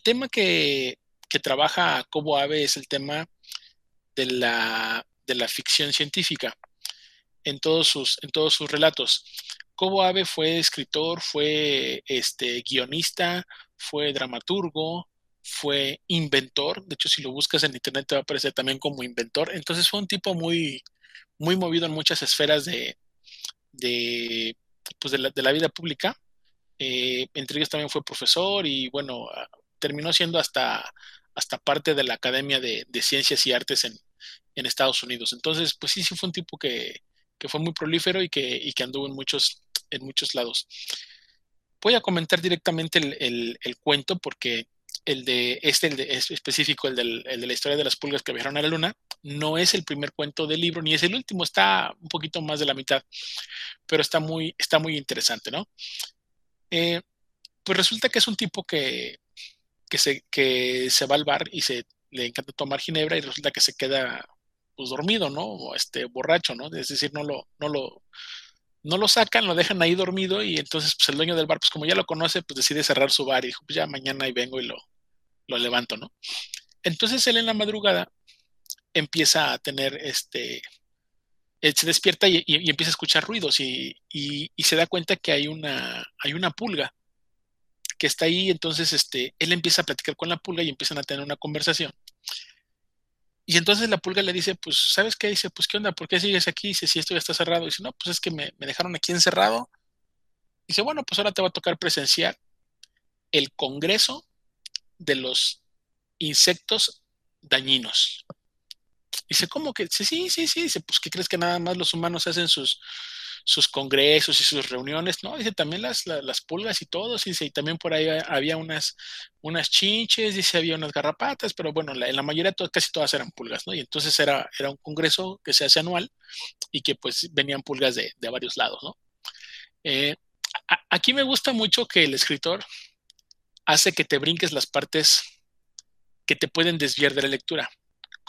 tema que, trabaja Cobo Ave es el tema de la, de la ficción científica en todos sus, en todos sus relatos. Cobo Ave fue escritor, fue este, guionista, fue dramaturgo, fue inventor. De hecho, si lo buscas en internet te va a aparecer también como inventor. Entonces fue un tipo muy, muy movido en muchas esferas de, de, pues de, la, de la vida pública. Eh, entre ellos también fue profesor y bueno, ah, terminó siendo hasta, hasta parte de la Academia de, Ciencias y Artes en, Estados Unidos. Entonces, pues sí, sí fue un tipo que, fue muy prolífero y que, que, anduvo en muchos, en muchos lados. Voy a comentar directamente el, cuento porque el de este el es específico, el, del, el, de la historia de las pulgas que viajaron a la luna, no es el primer cuento del libro, ni es el último, está un poquito más de la mitad, pero está muy, está muy interesante, ¿no? Eh, pues resulta que es un tipo que, se, que se va al bar y se le encanta tomar ginebra y resulta que se queda pues dormido, ¿no? O este borracho, ¿no? Es decir, no lo, no lo, no lo sacan, lo dejan ahí dormido y entonces pues el dueño del bar, pues como ya lo conoce, pues decide cerrar su bar y dijo, pues ya mañana ahí vengo y lo, lo levanto, ¿no? Entonces él en la madrugada empieza a tener este, él se despierta y, empieza a escuchar ruidos y, se da cuenta que hay una, hay una pulga que está ahí, entonces este, él empieza a platicar con la pulga y empiezan a tener una conversación. y entonces la pulga le dice, pues, ¿sabes qué? Dice, pues, ¿qué onda? ¿Por qué sigues aquí? Dice, si esto ya está cerrado. Dice, no, pues es que me, me dejaron aquí encerrado. Dice, bueno, pues ahora te va a tocar presenciar el Congreso de los Insectos Dañinos. Dice, ¿cómo que? Dice, sí, sí, sí. Dice, pues, ¿qué crees que nada más los humanos hacen sus, sus congresos y sus reuniones, ¿no? Dice también las, las, pulgas y todo, dice, y también por ahí había unas, unas chinches, dice, había unas garrapatas, pero bueno, en la mayoría casi todas eran pulgas, ¿no? Y entonces era, era un congreso que se hace anual y que pues venían pulgas de, de varios lados, ¿no? Eh, aquí me gusta mucho que el escritor hace que te brinques las partes que te pueden desviar de la lectura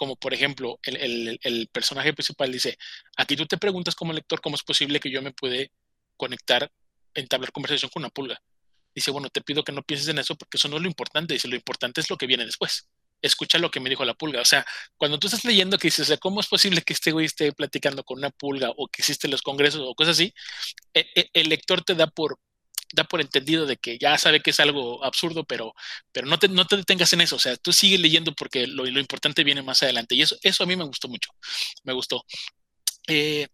como por ejemplo el, personaje principal dice, aquí tú te preguntas como lector cómo es posible que yo me puede conectar, entablar conversación con una pulga. Dice, bueno, te pido que no pienses en eso porque eso no es lo importante. Dice, lo importante es lo que viene después. Escucha lo que me dijo la pulga. O sea, cuando tú estás leyendo que dices, ¿cómo es posible que este güey esté platicando con una pulga o que existen los congresos o cosas así? E, e, el lector te da por, da por entendido de que ya sabe que es algo absurdo, pero, pero no, te, no te detengas en eso, o sea, tú sigues leyendo porque lo, lo importante viene más adelante. Y eso, eso a mí me gustó mucho, me gustó. Eh,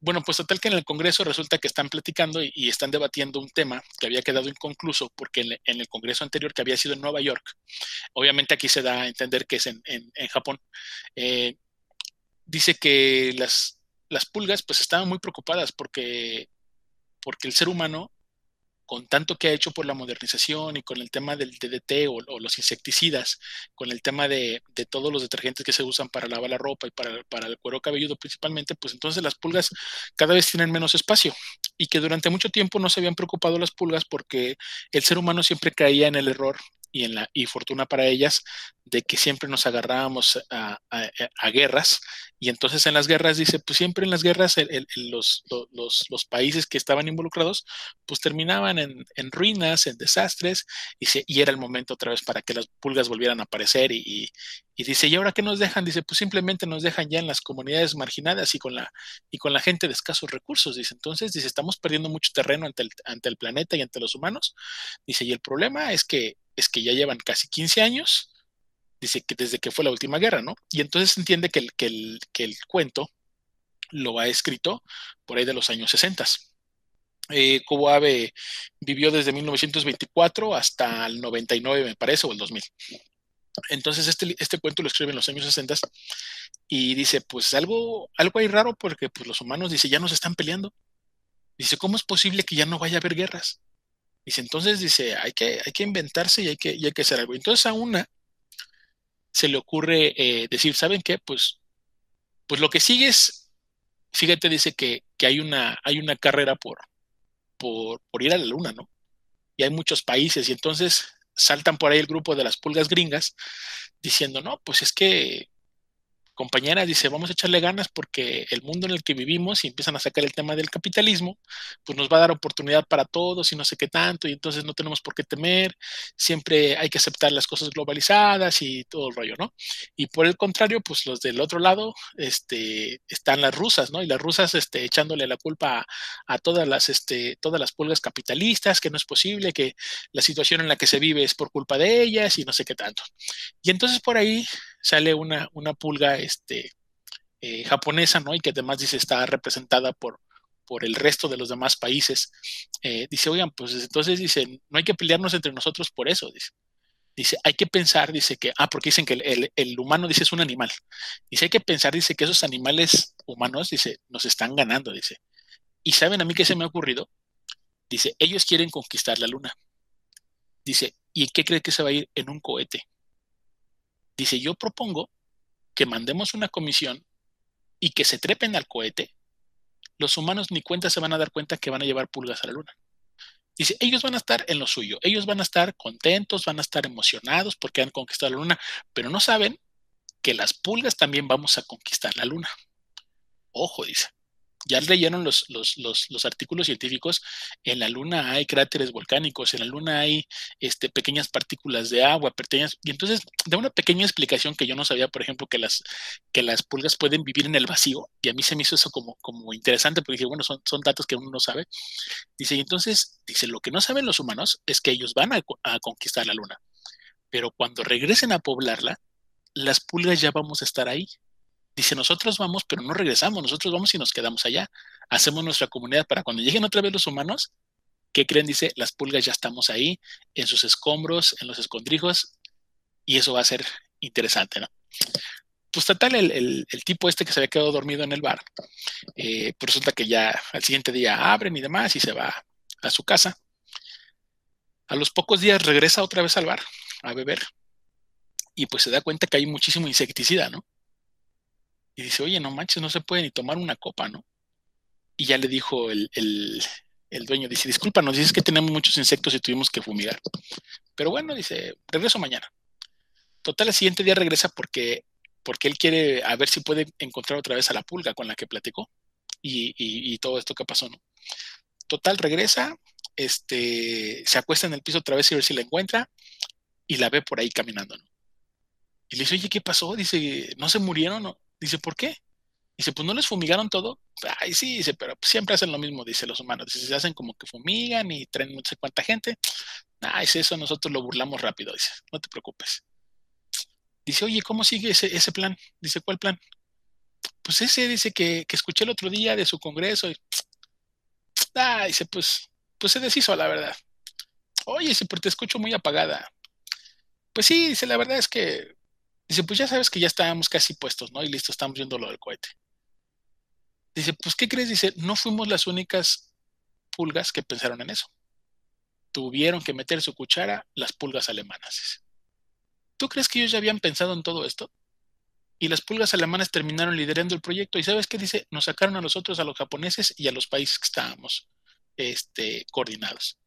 bueno, pues total que en el Congreso resulta que están platicando y, están debatiendo un tema que había quedado inconcluso porque en, el Congreso anterior que había sido en Nueva York, obviamente aquí se da a entender que es en, en, Japón, eh, dice que las, las pulgas pues estaban muy preocupadas porque, porque el ser humano con tanto que ha hecho por la modernización y con el tema del DDT o, los insecticidas, con el tema de, todos los detergentes que se usan para lavar la ropa y para, para, el cuero cabelludo principalmente, pues entonces las pulgas cada vez tienen menos espacio y que durante mucho tiempo no se habían preocupado las pulgas porque el ser humano siempre caía en el error y, en la, y fortuna para ellas de que siempre nos agarrábamos a, guerras. Y entonces en las guerras dice, pues siempre en las guerras los, los, países que estaban involucrados pues terminaban en, ruinas, en desastres y, y, era el momento otra vez para que las pulgas volvieran a aparecer y, y, dice, ¿y ahora qué nos dejan? Dice, pues simplemente nos dejan ya en las comunidades marginadas y con la, y con la gente de escasos recursos, dice, entonces dice, estamos perdiendo mucho terreno ante el, ante el planeta y ante los humanos, dice, y el problema es que es que ya llevan casi 15 años, dice que desde que fue la última guerra, ¿no? Y entonces se entiende que el, que el, que el cuento lo ha escrito por ahí de los años 60. Eh, Ave vivió desde 1924 hasta el 99, me parece, o el 2000. Entonces, este, este cuento lo escribe en los años 60 y dice, pues algo, algo hay raro porque pues, los humanos, dice, ya nos están peleando. Dice, ¿cómo es posible que ya no vaya a haber guerras? Dice, entonces dice, hay que, hay que inventarse y hay que, hay que hacer algo. Entonces a una se le ocurre eh, decir, ¿saben qué? Pues, pues lo que sigue es, fíjate, dice que, hay, una, hay una carrera por, por, por ir a la luna, ¿no? Y hay muchos países y entonces saltan por ahí el grupo de las pulgas gringas diciendo, no, pues es que compañera dice, vamos a echarle ganas porque el mundo en el que vivimos y empiezan a sacar el tema del capitalismo, pues nos va a dar oportunidad para todos y no sé qué tanto, y entonces no tenemos por qué temer, siempre hay que aceptar las cosas globalizadas y todo el rollo, ¿no? Y por el contrario, pues los del otro lado, este, están las rusas, ¿no? Y las rusas, este, echándole la culpa a, todas las, este, todas las pulgas capitalistas, que no es posible, que la situación en la que se vive es por culpa de ellas y no sé qué tanto. Y entonces por ahí sale una, una pulga este, eh, japonesa, ¿no? Y que además dice está representada por, por el resto de los demás países. Eh, dice, oigan, pues entonces dice, no hay que pelearnos entre nosotros por eso, dice. Dice, hay que pensar, dice que, ah, porque dicen que el, el, humano, dice, es un animal. Dice, hay que pensar, dice, que esos animales humanos, dice, nos están ganando, dice. Y saben a mí qué se me ha ocurrido. Dice, ellos quieren conquistar la luna. Dice, ¿y qué cree que se va a ir en un cohete? Dice, yo propongo que mandemos una comisión y que se trepen al cohete, los humanos ni cuenta se van a dar cuenta que van a llevar pulgas a la luna. Dice, ellos van a estar en lo suyo, ellos van a estar contentos, van a estar emocionados porque han conquistado la luna, pero no saben que las pulgas también vamos a conquistar la luna. Ojo, dice ya leyeron los, los, artículos científicos, en la Luna hay cráteres volcánicos, en la Luna hay este, pequeñas partículas de agua, pequeñas, y entonces da una pequeña explicación que yo no sabía, por ejemplo, que las, que las pulgas pueden vivir en el vacío, y a mí se me hizo eso como, como interesante, porque dije, bueno, son, son datos que uno no sabe. Dice, y entonces, dice, lo que no saben los humanos es que ellos van a, a conquistar la Luna, pero cuando regresen a poblarla, las pulgas ya vamos a estar ahí. Dice, nosotros vamos, pero no regresamos, nosotros vamos y nos quedamos allá. Hacemos nuestra comunidad para cuando lleguen otra vez los humanos, ¿qué creen? Dice, las pulgas ya estamos ahí, en sus escombros, en los escondrijos, y eso va a ser interesante, ¿no? Pues total, el, tipo este que se había quedado dormido en el bar, eh, pues resulta que ya al siguiente día abren y demás y se va a su casa. A los pocos días regresa otra vez al bar a beber y pues se da cuenta que hay muchísimo insecticida, ¿no? Y dice, oye, no manches, no se puede ni tomar una copa, ¿no? Y ya le dijo el, el dueño, dice, disculpa, nos dices que tenemos muchos insectos y tuvimos que fumigar. Pero bueno, dice, regreso mañana. Total, el siguiente día regresa porque, porque él quiere a ver si puede encontrar otra vez a la pulga con la que platicó y, todo esto que pasó, ¿no? Total, regresa, este, se acuesta en el piso otra vez y a ver si la encuentra y la ve por ahí caminando, ¿no? Y le dice, oye, ¿qué pasó? Dice, ¿no se murieron? No? Dice, ¿por qué? Dice, pues no les fumigaron todo. Ay, sí, dice, pero siempre hacen lo mismo, dice los humanos. Dice, se hacen como que fumigan y traen no sé cuánta gente. Ah, es eso, nosotros lo burlamos rápido, dice, no te preocupes. Dice, oye, ¿cómo sigue ese, ese plan? Dice, ¿cuál plan? Pues ese, dice que, que escuché el otro día de su congreso. Y, ah, dice, pues, pues se deshizo, la verdad. Oye, dice, pero te escucho muy apagada. Pues sí, dice, la verdad es que, dice, pues ya sabes que ya estábamos casi puestos, ¿no? Y listo, estamos viendo lo del cohete. Dice, pues, ¿qué crees? Dice, no fuimos las únicas pulgas que pensaron en eso. Tuvieron que meter su cuchara las pulgas alemanas. ¿Tú crees que ellos ya habían pensado en todo esto? Y las pulgas alemanas terminaron liderando el proyecto. ¿Y sabes qué dice? Nos sacaron a nosotros, a los japoneses y a los países que estábamos este, coordinados.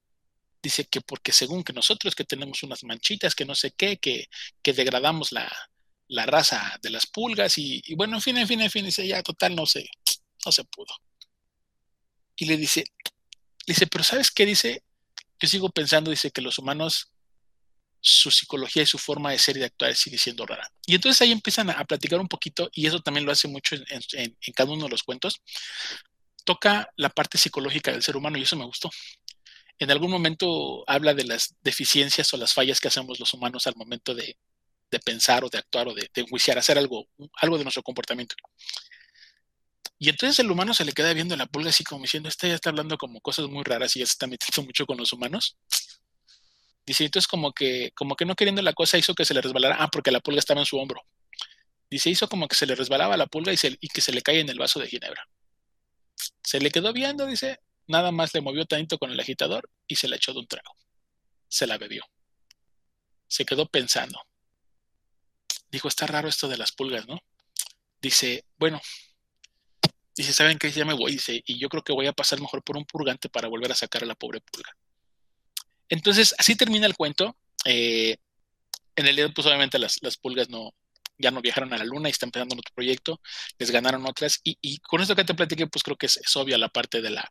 Dice que porque según que nosotros que tenemos unas manchitas, que no sé qué, que, que degradamos la, raza de las pulgas y, bueno, en fin, en fin, en fin, dice, ya total, no sé, no se pudo. Y le dice, dice, pero ¿sabes qué dice? Yo sigo pensando, dice, que los humanos, su psicología y su forma de ser y de actuar sigue siendo rara. Y entonces ahí empiezan a, platicar un poquito, y eso también lo hace mucho en, cada uno de los cuentos. Toca la parte psicológica del ser humano y eso me gustó. En algún momento habla de las deficiencias o las fallas que hacemos los humanos al momento de, pensar o de actuar o de, enjuiciar, hacer algo, algo de nuestro comportamiento. Y entonces el humano se le queda viendo la pulga así como diciendo, este ya está hablando como cosas muy raras y ya se está metiendo [laughs] mucho con los humanos. Dice, entonces como que, como que no queriendo la cosa hizo que se le resbalara, ah, porque la pulga estaba en su hombro. Dice, hizo como que se le resbalaba la pulga y, y que se le cae en el vaso de ginebra. Se le quedó viendo, dice, nada más le movió tanto con el agitador y se la echó de un trago. Se la bebió. Se quedó pensando. Dijo, está raro esto de las pulgas, ¿no? Dice, bueno, Dice, ¿saben qué? Ya me voy. Dice, y yo creo que voy a pasar mejor por un purgante para volver a sacar a la pobre pulga. Entonces, así termina el cuento. Eh, en el día, pues obviamente las, pulgas no, ya no viajaron a la luna y están empezando otro proyecto, les ganaron otras. Y, con esto que te platiqué, pues creo que es, obvia la parte de la,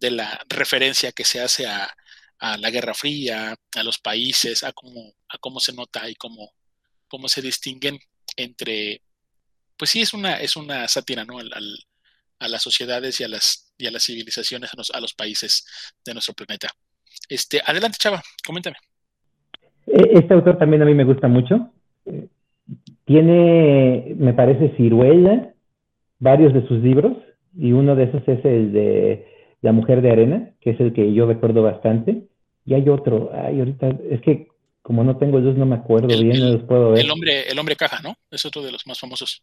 de la referencia que se hace a, la Guerra Fría, a los países, a cómo, a cómo se nota y cómo, cómo se distinguen entre, pues sí, es una, es una sátira, ¿no? al, a las sociedades y a las, y a las civilizaciones, a los, países de nuestro planeta. Este, adelante, Chava, coméntame. E, este autor también a mí me gusta mucho. Tiene, me parece, ciruela, varios de sus libros, y uno de esos es el de La Mujer de Arena, que es el que yo recuerdo bastante. Y hay otro, ay, ahorita, es que como no tengo luz no me acuerdo bien, no los puedo ver. El hombre, el hombre caja, ¿no? Es otro de los más famosos.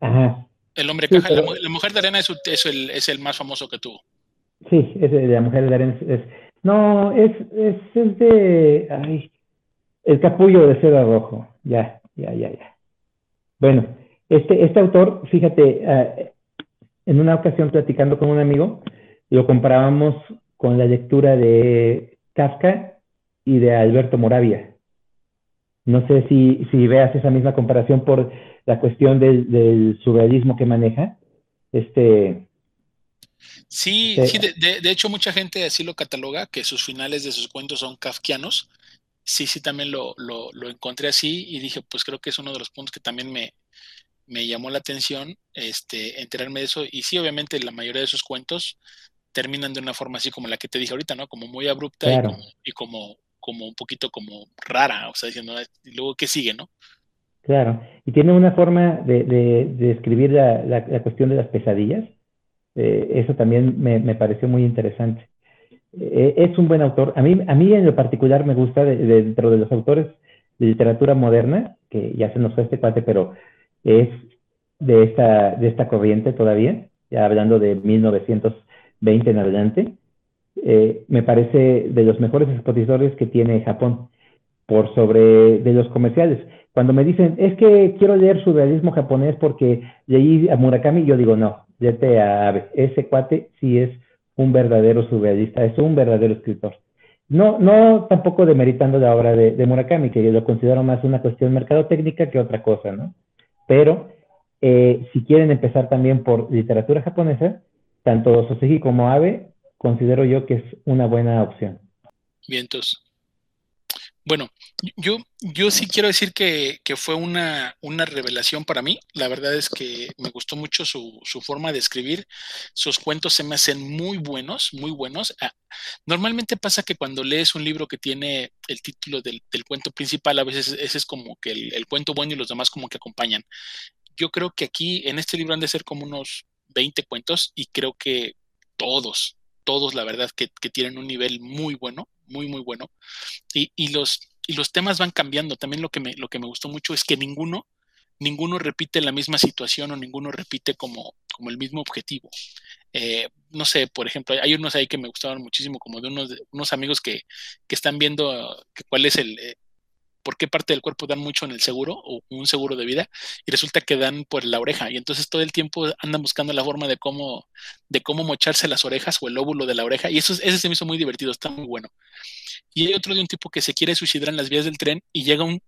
Ajá, el hombre caja, la, mujer de arena es, el, es, el, más famoso que tuvo. Sí, es de la mujer de arena. Es, no, es, es, de. Ay, el capullo de seda rojo. Ya, ya, ya, ya. Bueno, este, este autor, fíjate, ah, en una ocasión platicando con un amigo, lo comparábamos con la lectura de Kafka y de Alberto Moravia. No sé si, si veas esa misma comparación por la cuestión del, surrealismo que maneja. Este, sí, sí de, hecho mucha gente así lo cataloga, que sus finales de sus cuentos son kafkianos. Sí, sí, también lo, encontré así y dije, pues creo que es uno de los puntos que también me, llamó la atención este, enterarme de eso. Y sí, obviamente la mayoría de sus cuentos terminan de una forma así como la que te dije ahorita, ¿no? Como muy abrupta y, como, como, como un poquito como rara, o sea, diciendo, y luego qué sigue, ¿no? Claro, y tiene una forma de, de, escribir la, la, cuestión de las pesadillas. Eh, eso también me, me, pareció muy interesante. Eh, es un buen autor. A mí, a mí en lo particular me gusta dentro de los autores de literatura moderna, que ya se nos fue este cuate, pero es de esta, de esta corriente todavía, ya hablando de 1920 en adelante. Eh, me parece de los mejores expositores que tiene Japón por sobre de los comerciales. Cuando me dicen, es que quiero leer surrealismo japonés porque leí a Murakami, yo digo, no, léete a. Ese cuate sí es un verdadero surrealista, es un verdadero escritor. No, no tampoco demeritando la obra de, Murakami, que yo lo considero más una cuestión mercadotécnica que otra cosa, ¿no? Pero eh, si quieren empezar también por literatura japonesa, tanto Soseki como Abe, considero yo que es una buena opción. Bien, entonces, bueno, yo, yo sí quiero decir que, fue una, una, revelación para mí. La verdad es que me gustó mucho su, su, forma de escribir. Sus cuentos se me hacen muy buenos, muy buenos. Ah, normalmente pasa que cuando lees un libro que tiene el título del, del cuento principal, a veces ese es como que el, el, cuento bueno y los demás como que acompañan. Yo creo que aquí en este libro han de ser como unos 20 cuentos y creo que todos, todos la verdad que, tienen un nivel muy bueno muy, muy bueno. Y, y, los, y los temas van cambiando. También lo que, me, lo que me gustó mucho es que ninguno, ninguno repite la misma situación o ninguno repite como, como el mismo objetivo. Eh, no sé, por ejemplo, hay unos ahí que me gustaron muchísimo, como de unos, unos amigos que, que están viendo que cuál es el, eh, por qué parte del cuerpo dan mucho en el seguro o un seguro de vida y resulta que dan por la oreja y entonces todo el tiempo andan buscando la forma de cómo de cómo mocharse las orejas o el óvulo de la oreja y eso ese se me hizo muy divertido, está muy bueno. Y hay otro de un tipo que se quiere suicidar en las vías del tren y llega un,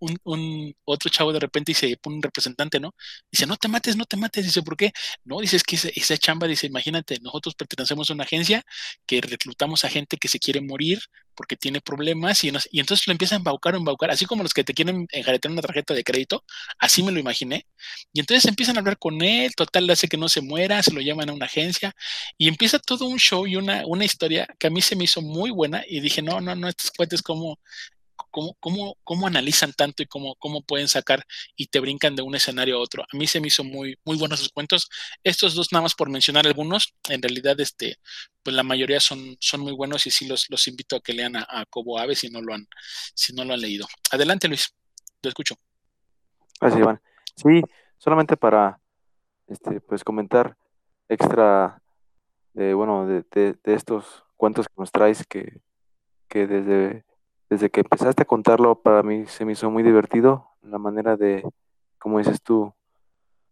otro chavo de repente y se pone un representante, ¿no? Dice, no te mates, no te mates. Dice, ¿por qué? No, dice, que esa, chamba, dice, imagínate, nosotros pertenecemos a una agencia que reclutamos a gente que se quiere morir porque tiene problemas y, y entonces lo empieza a embaucar embaucar, así como los que te quieren enjaretar una tarjeta de crédito, así me lo imaginé. Y entonces empiezan a hablar con él, total, hace que no se muera, se lo llaman a una agencia y empieza todo un show y una, una historia que a mí se me hizo muy buena y dije, no, no, no, estos cuates como... Cómo, cómo, cómo, analizan tanto y cómo, cómo pueden sacar y te brincan de un escenario a otro. A mí se me hizo muy, muy buenos sus cuentos. Estos dos, nada más por mencionar algunos, en realidad, este, pues la mayoría son, son muy buenos y sí los, los invito a que lean a, a Cobo Ave si no lo han, si no lo han leído. Adelante, Luis, lo escucho. Gracias, Iván. Sí, solamente para este, pues comentar extra de, bueno, de, de, estos cuentos que nos traes que, que desde, desde que empezaste a contarlo para mí se me hizo muy divertido la manera de, como dices tú,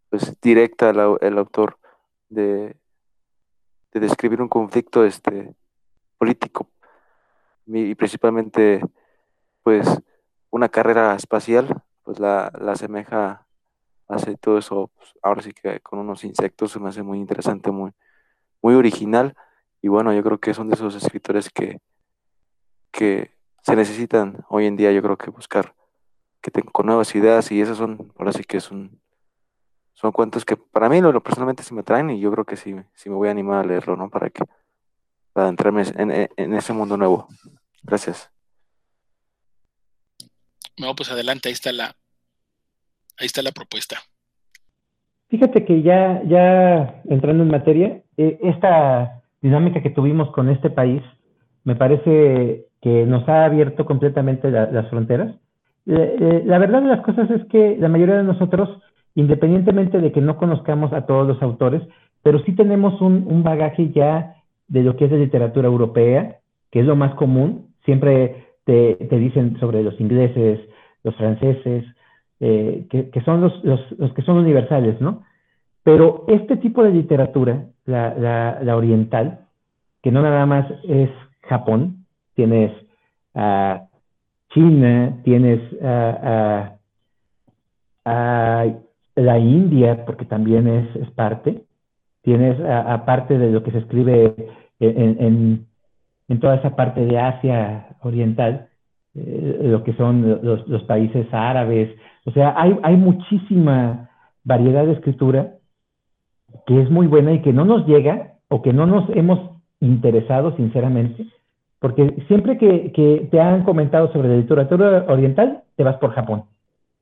pues directa el, el autor de, de describir un conflicto este político. Y principalmente pues una carrera espacial pues la, la asemeja hace todo eso pues, ahora sí que con unos insectos se me hace muy interesante muy muy original. Y bueno, yo creo que son de esos escritores que, que se necesitan hoy en día, yo creo que buscar que tengan con nuevas ideas y esos son, ahora sí que es un, son cuentos que para mí lo, personalmente sí me traen y yo creo que sí, sí me voy a animar a leerlo, ¿no? Para que, para entrarme en, en ese mundo nuevo. Gracias. No, pues adelante, ahí está la, ahí está la propuesta. Fíjate que ya, ya entrando en materia, eh, esta dinámica que tuvimos con este país me parece que nos ha abierto completamente las fronteras. Eh, la verdad de las cosas es que la mayoría de nosotros, independientemente de que no conozcamos a todos los autores, pero sí tenemos un, bagaje ya de lo que es la literatura europea, que es lo más común. Siempre te, dicen sobre los ingleses, los franceses, eh, que, son los, los, que son universales, ¿no? Pero este tipo de literatura, la, la, oriental, que no nada más es Japón, tienes a China, tienes a, la India, porque también es, parte, tienes aparte de lo que se escribe en, en, toda esa parte de Asia oriental, eh, lo que son los, países árabes, o sea, hay muchísima variedad de escritura que es muy buena y que no nos llega o que no nos hemos interesado sinceramente, porque siempre que, te han comentado sobre la literatura oriental, te vas por Japón.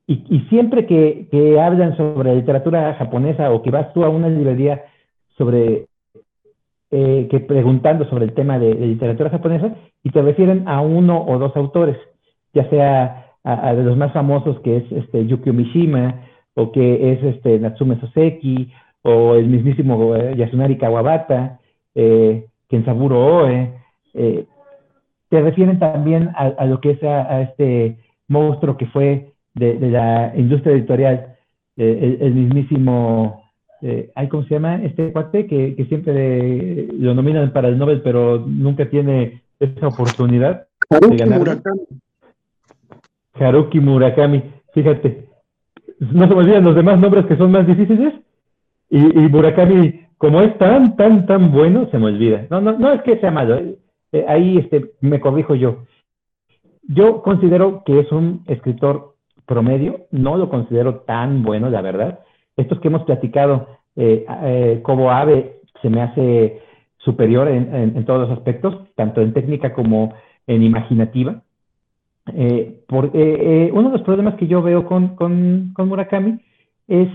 Y, siempre que, hablan sobre literatura japonesa o que vas tú a una librería sobre, eh, que preguntando sobre el tema de, literatura japonesa y te refieren a uno o dos autores, ya sea a, de los más famosos que es este, Yukio Mishima o que es este, Natsume Soseki o el mismísimo eh, Yasunari Kawabata, eh, Kensaburo Oe, eh, te refieren también a, lo que es a, este monstruo que fue de, la industria editorial, eh, el, mismísimo, eh, ¿cómo se llama? Este cuate que, siempre lo nominan para el Nobel, pero nunca tiene esa oportunidad Haruki de ganar. Murakami. Haruki Murakami, fíjate, no se me olvidan los demás nombres que son más difíciles, y, y, Murakami, como es tan, tan, tan bueno, se me olvida. No, no, no es que sea malo, eh, ahí este, me corrijo yo. Yo considero que es un escritor promedio, no lo considero tan bueno, la verdad. Estos que hemos platicado, eh, eh, como Ave, se me hace superior en, todos los aspectos, tanto en técnica como en imaginativa. Eh, por, uno de los problemas que yo veo con, con, Murakami es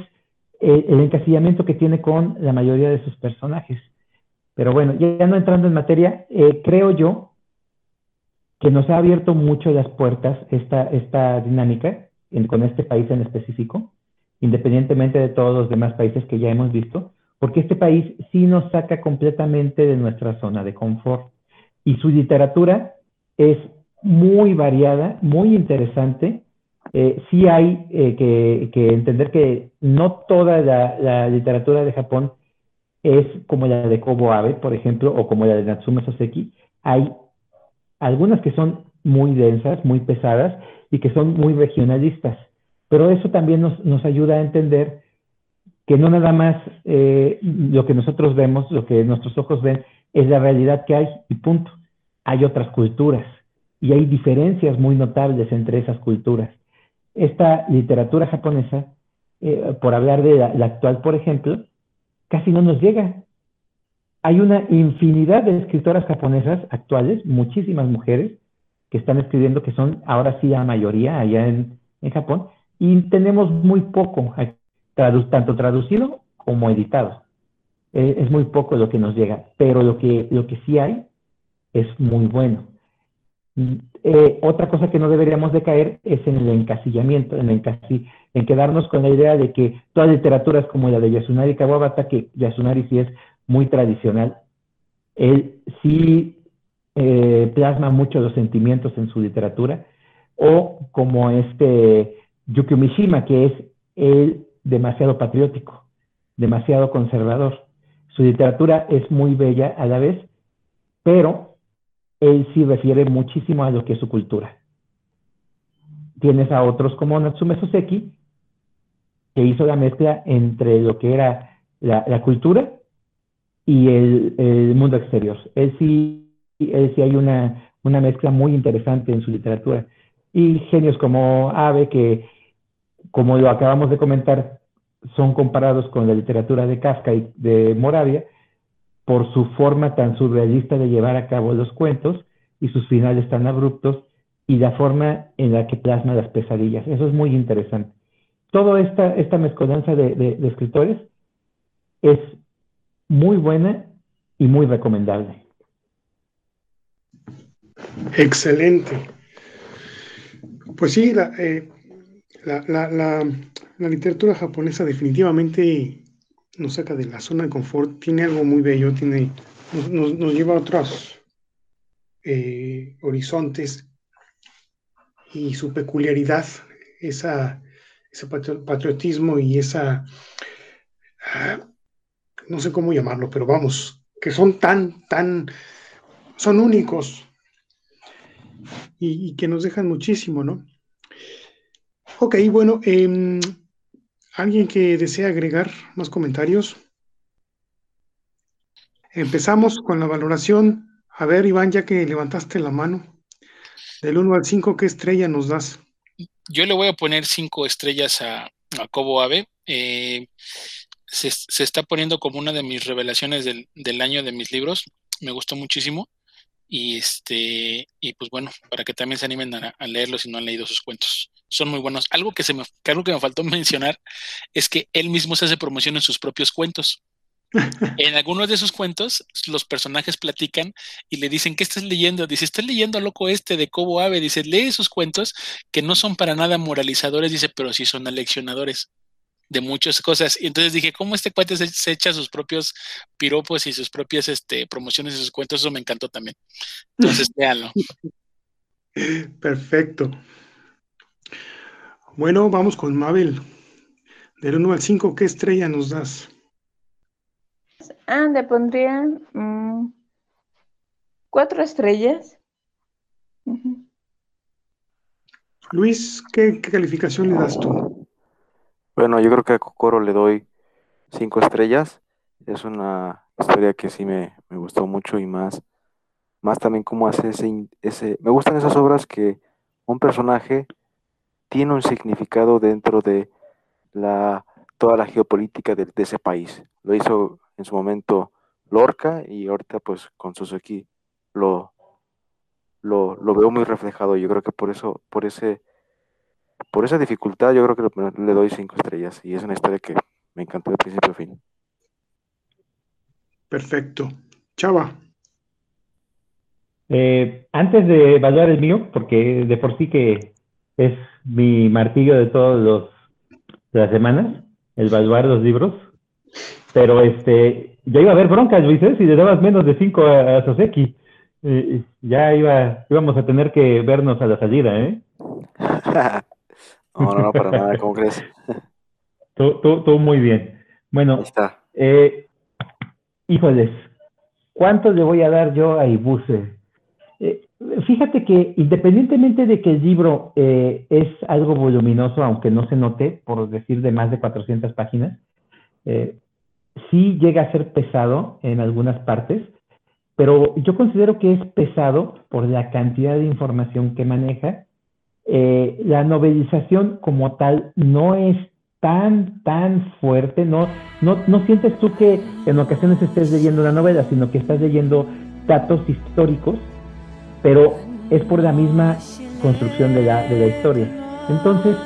el encasillamiento que tiene con la mayoría de sus personajes. Pero bueno, ya no entrando en materia, creo yo que nos ha abierto mucho las puertas esta, esta dinámica con este país en específico, independientemente de todos los demás países que ya hemos visto, porque este país sí nos saca completamente de nuestra zona de confort. Y su literatura es muy variada, muy interesante. Eh, sí hay eh, que, entender que no toda la, literatura de Japón es como la de Kobo Abe, por ejemplo, o como la de Natsume Soseki. Hay algunas que son muy densas, muy pesadas, y que son muy regionalistas. Pero eso también nos, ayuda a entender que no nada más eh, lo que nosotros vemos, lo que nuestros ojos ven, es la realidad que hay y punto. Hay otras culturas y hay diferencias muy notables entre esas culturas. Esta literatura japonesa, eh, por hablar de la, actual, por ejemplo, casi no nos llega. Hay una infinidad de escritoras japonesas actuales, muchísimas mujeres, que están escribiendo, que son ahora sí la mayoría allá en, Japón, y tenemos muy poco, tanto traducido como editado. Eh, es muy poco lo que nos llega, pero lo que, lo que sí hay es muy bueno. Eh, otra cosa que no deberíamos de caer es en el encasillamiento, en, el quedarnos con la idea de que toda literatura es como la de Yasunari Kawabata, que Yasunari sí es muy tradicional. Él sí eh, plasma mucho los sentimientos en su literatura, o como este Yukio Mishima, que es él demasiado patriótico, demasiado conservador. Su literatura es muy bella a la vez, pero él sí refiere muchísimo a lo que es su cultura. Tienes a otros como Natsume Soseki, que hizo la mezcla entre lo que era la, cultura y el, mundo exterior. Él sí es, hay una, una mezcla muy interesante en su literatura. Y genios como Ave, que como lo acabamos de comentar, son comparados con la literatura de Kafka y de Moravia por su forma tan surrealista de llevar a cabo los cuentos y sus finales tan abruptos y la forma en la que plasma las pesadillas. Eso es muy interesante. Toda esta, esta mezcolanza de, de escritores es muy buena y muy recomendable. Excelente. Pues sí, eh, la, literatura japonesa definitivamente nos saca de la zona de confort, tiene algo muy bello, tiene, nos, lleva a otros eh, horizontes y su peculiaridad, esa, ese patriotismo y esa, ah, no sé cómo llamarlo, pero vamos, que son tan, tan, son únicos, y, que nos dejan muchísimo, ¿no? Ok, bueno, em, ¿alguien que desea agregar más comentarios? Empezamos con la valoración. A ver, Iván, ya que levantaste la mano, del 1 al 5, ¿qué estrella nos das? Yo le voy a poner 5 estrellas a, a Cobo Ave. Eh, se, está poniendo como una de mis revelaciones del, del año de mis libros. Me gustó muchísimo. Y este, y pues bueno, para que también se animen a, leerlo si no han leído sus cuentos. Son muy buenos. Algo que se me, algo que me faltó [laughs] mencionar es que él mismo se hace promoción en sus propios cuentos. en algunos de sus cuentos, los personajes platican y le dicen, ¿qué estás leyendo? Dice, estoy leyendo loco este de Cobo Ave. Dice, lee sus cuentos que no son para nada moralizadores, dice, pero sí son aleccionadores de muchas cosas. Y entonces dije, ¿cómo este cuate se, echa sus propios piropos y sus propias este, promociones y sus cuentos? Eso me encantó también. Entonces, [laughs] véanlo. Perfecto. Bueno, vamos con Mabel. Del 1 al 5, ¿qué estrella nos das? Ah, le pondría mm, cuatro estrellas. Luis, ¿qué, ¿qué, calificación le das tú? Bueno, yo creo que a Cocoro le doy cinco estrellas. Es una historia que sí me, gustó mucho y más, más también cómo hace ese, ese... Me gustan esas obras que un personaje tiene un significado dentro de la, toda la geopolítica de, ese país. Lo hizo en su momento Lorca y ahorita pues con Suzuki lo, lo, lo veo muy reflejado. Yo creo que por eso, por ese por esa dificultad yo creo que le doy cinco estrellas y es una historia que me encantó de principio a fin. Perfecto. Chava. Eh, antes de evaluar el mío, porque de por sí que es mi martillo de de las semanas, el evaluar los libros, pero este, ya iba a haber broncas, Luis, ¿eh? si le dabas menos de cinco a, Soseki. Eh, ya iba, íbamos a tener que vernos a la salida, ¿eh? [laughs] No, no, no, para nada, ¿cómo [laughs] crees? Todo, muy bien. Bueno, está. Eh, híjoles, ¿cuánto le voy a dar yo a Ibuse? Eh, fíjate que independientemente de que el libro eh, es algo voluminoso, aunque no se note, por decir de más de 400 páginas, sí llega a ser pesado en algunas partes, pero yo considero que es pesado por la cantidad de información que maneja eh, la novelización como tal no es tan, tan fuerte, no, no, no sientes tú que en ocasiones estés leyendo una novela, sino que estás leyendo datos históricos, pero es por la misma construcción de la, de la historia. Entonces,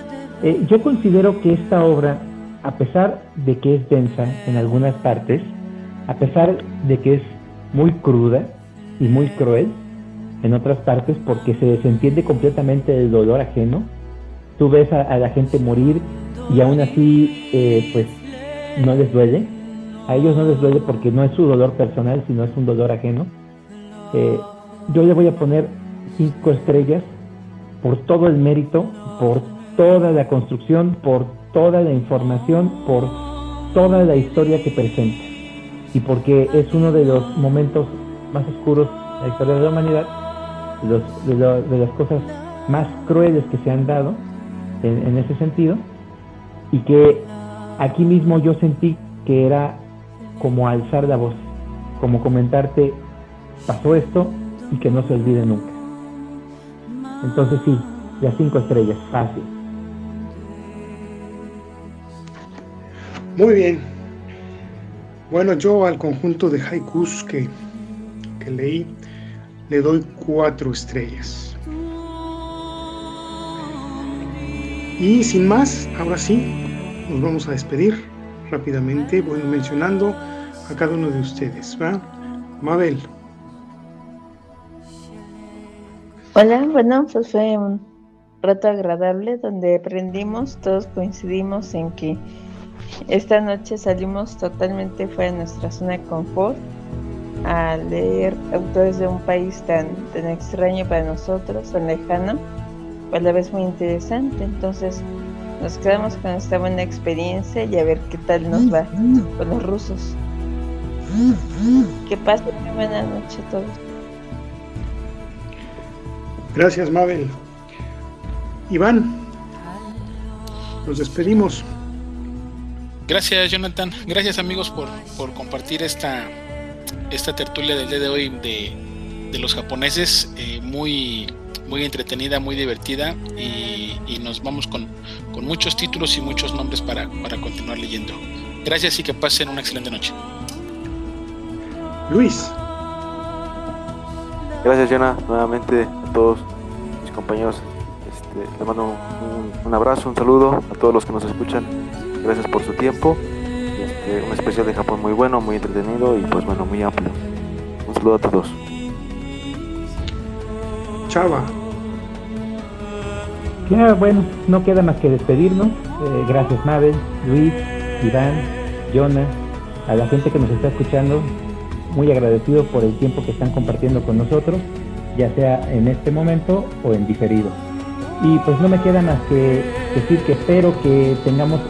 eh, yo considero que esta obra, a pesar de que es densa en algunas partes, a pesar de que es muy cruda y muy cruel, en otras partes porque se desentiende completamente del dolor ajeno. Tú ves a, la gente morir y aún así eh, pues no les duele. A ellos no les duele porque no es su dolor personal, sino es un dolor ajeno. Eh, yo le voy a poner cinco estrellas por todo el mérito, por toda la construcción, por toda la información, por toda la historia que presenta. Y porque es uno de los momentos más oscuros de la historia de la humanidad de, las cosas más crueles que se han dado en, ese sentido y que aquí mismo yo sentí que era como alzar la voz, como comentarte, pasó esto y que no se olvide nunca. Entonces sí, las cinco estrellas, fácil. Muy bien. Bueno, yo al conjunto de haikus que, que leí, le doy cuatro estrellas. Y sin más, ahora sí, nos vamos a despedir rápidamente, voy mencionando a cada uno de ustedes. ¿va? Mabel. Hola, bueno, pues fue un rato agradable donde aprendimos, todos coincidimos en que esta noche salimos totalmente fuera de nuestra zona de confort a leer autores de un país tan, tan extraño para nosotros, tan lejano, a la vez muy interesante. Entonces nos quedamos con esta buena experiencia y a ver qué tal nos va con los rusos. Que pasen una buena noche a todos. Gracias, Mabel. Iván, nos despedimos. Gracias, Jonathan. Gracias, amigos, por, por compartir esta esta tertulia del día de hoy de, los japoneses, eh, muy, muy entretenida, muy divertida y, nos vamos con, muchos títulos y muchos nombres para, para continuar leyendo. Gracias y que pasen una excelente noche. Luis. Gracias, Jonah, nuevamente a todos mis compañeros. Este, les mando un, abrazo, un saludo a todos los que nos escuchan. Gracias por su tiempo. Este, un especial de Japón muy bueno, muy entretenido y pues bueno, muy amplio. Un saludo a todos. Chava. Ya, bueno, no queda más que despedirnos. Eh, gracias, Mabel, Luis, Iván, Jonah, a la gente que nos está escuchando. Muy agradecido por el tiempo que están compartiendo con nosotros, ya sea en este momento o en diferido. Y pues no me queda más que decir que espero que tengamos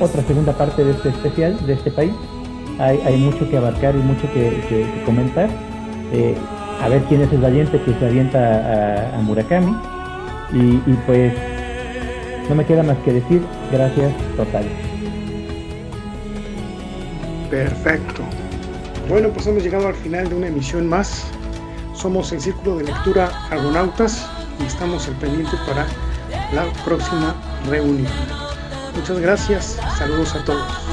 otra segunda parte de este especial, de este país. Hay, mucho que abarcar y mucho que, comentar. Eh, a ver quién es el valiente que se avienta a, Murakami. Y, pues no me queda más que decir gracias total. Perfecto. Bueno, pues hemos llegado al final de una emisión más. Somos el Círculo de Lectura Argonautas y estamos al pendiente para la próxima reunión. Muchas gracias. Saludos a todos.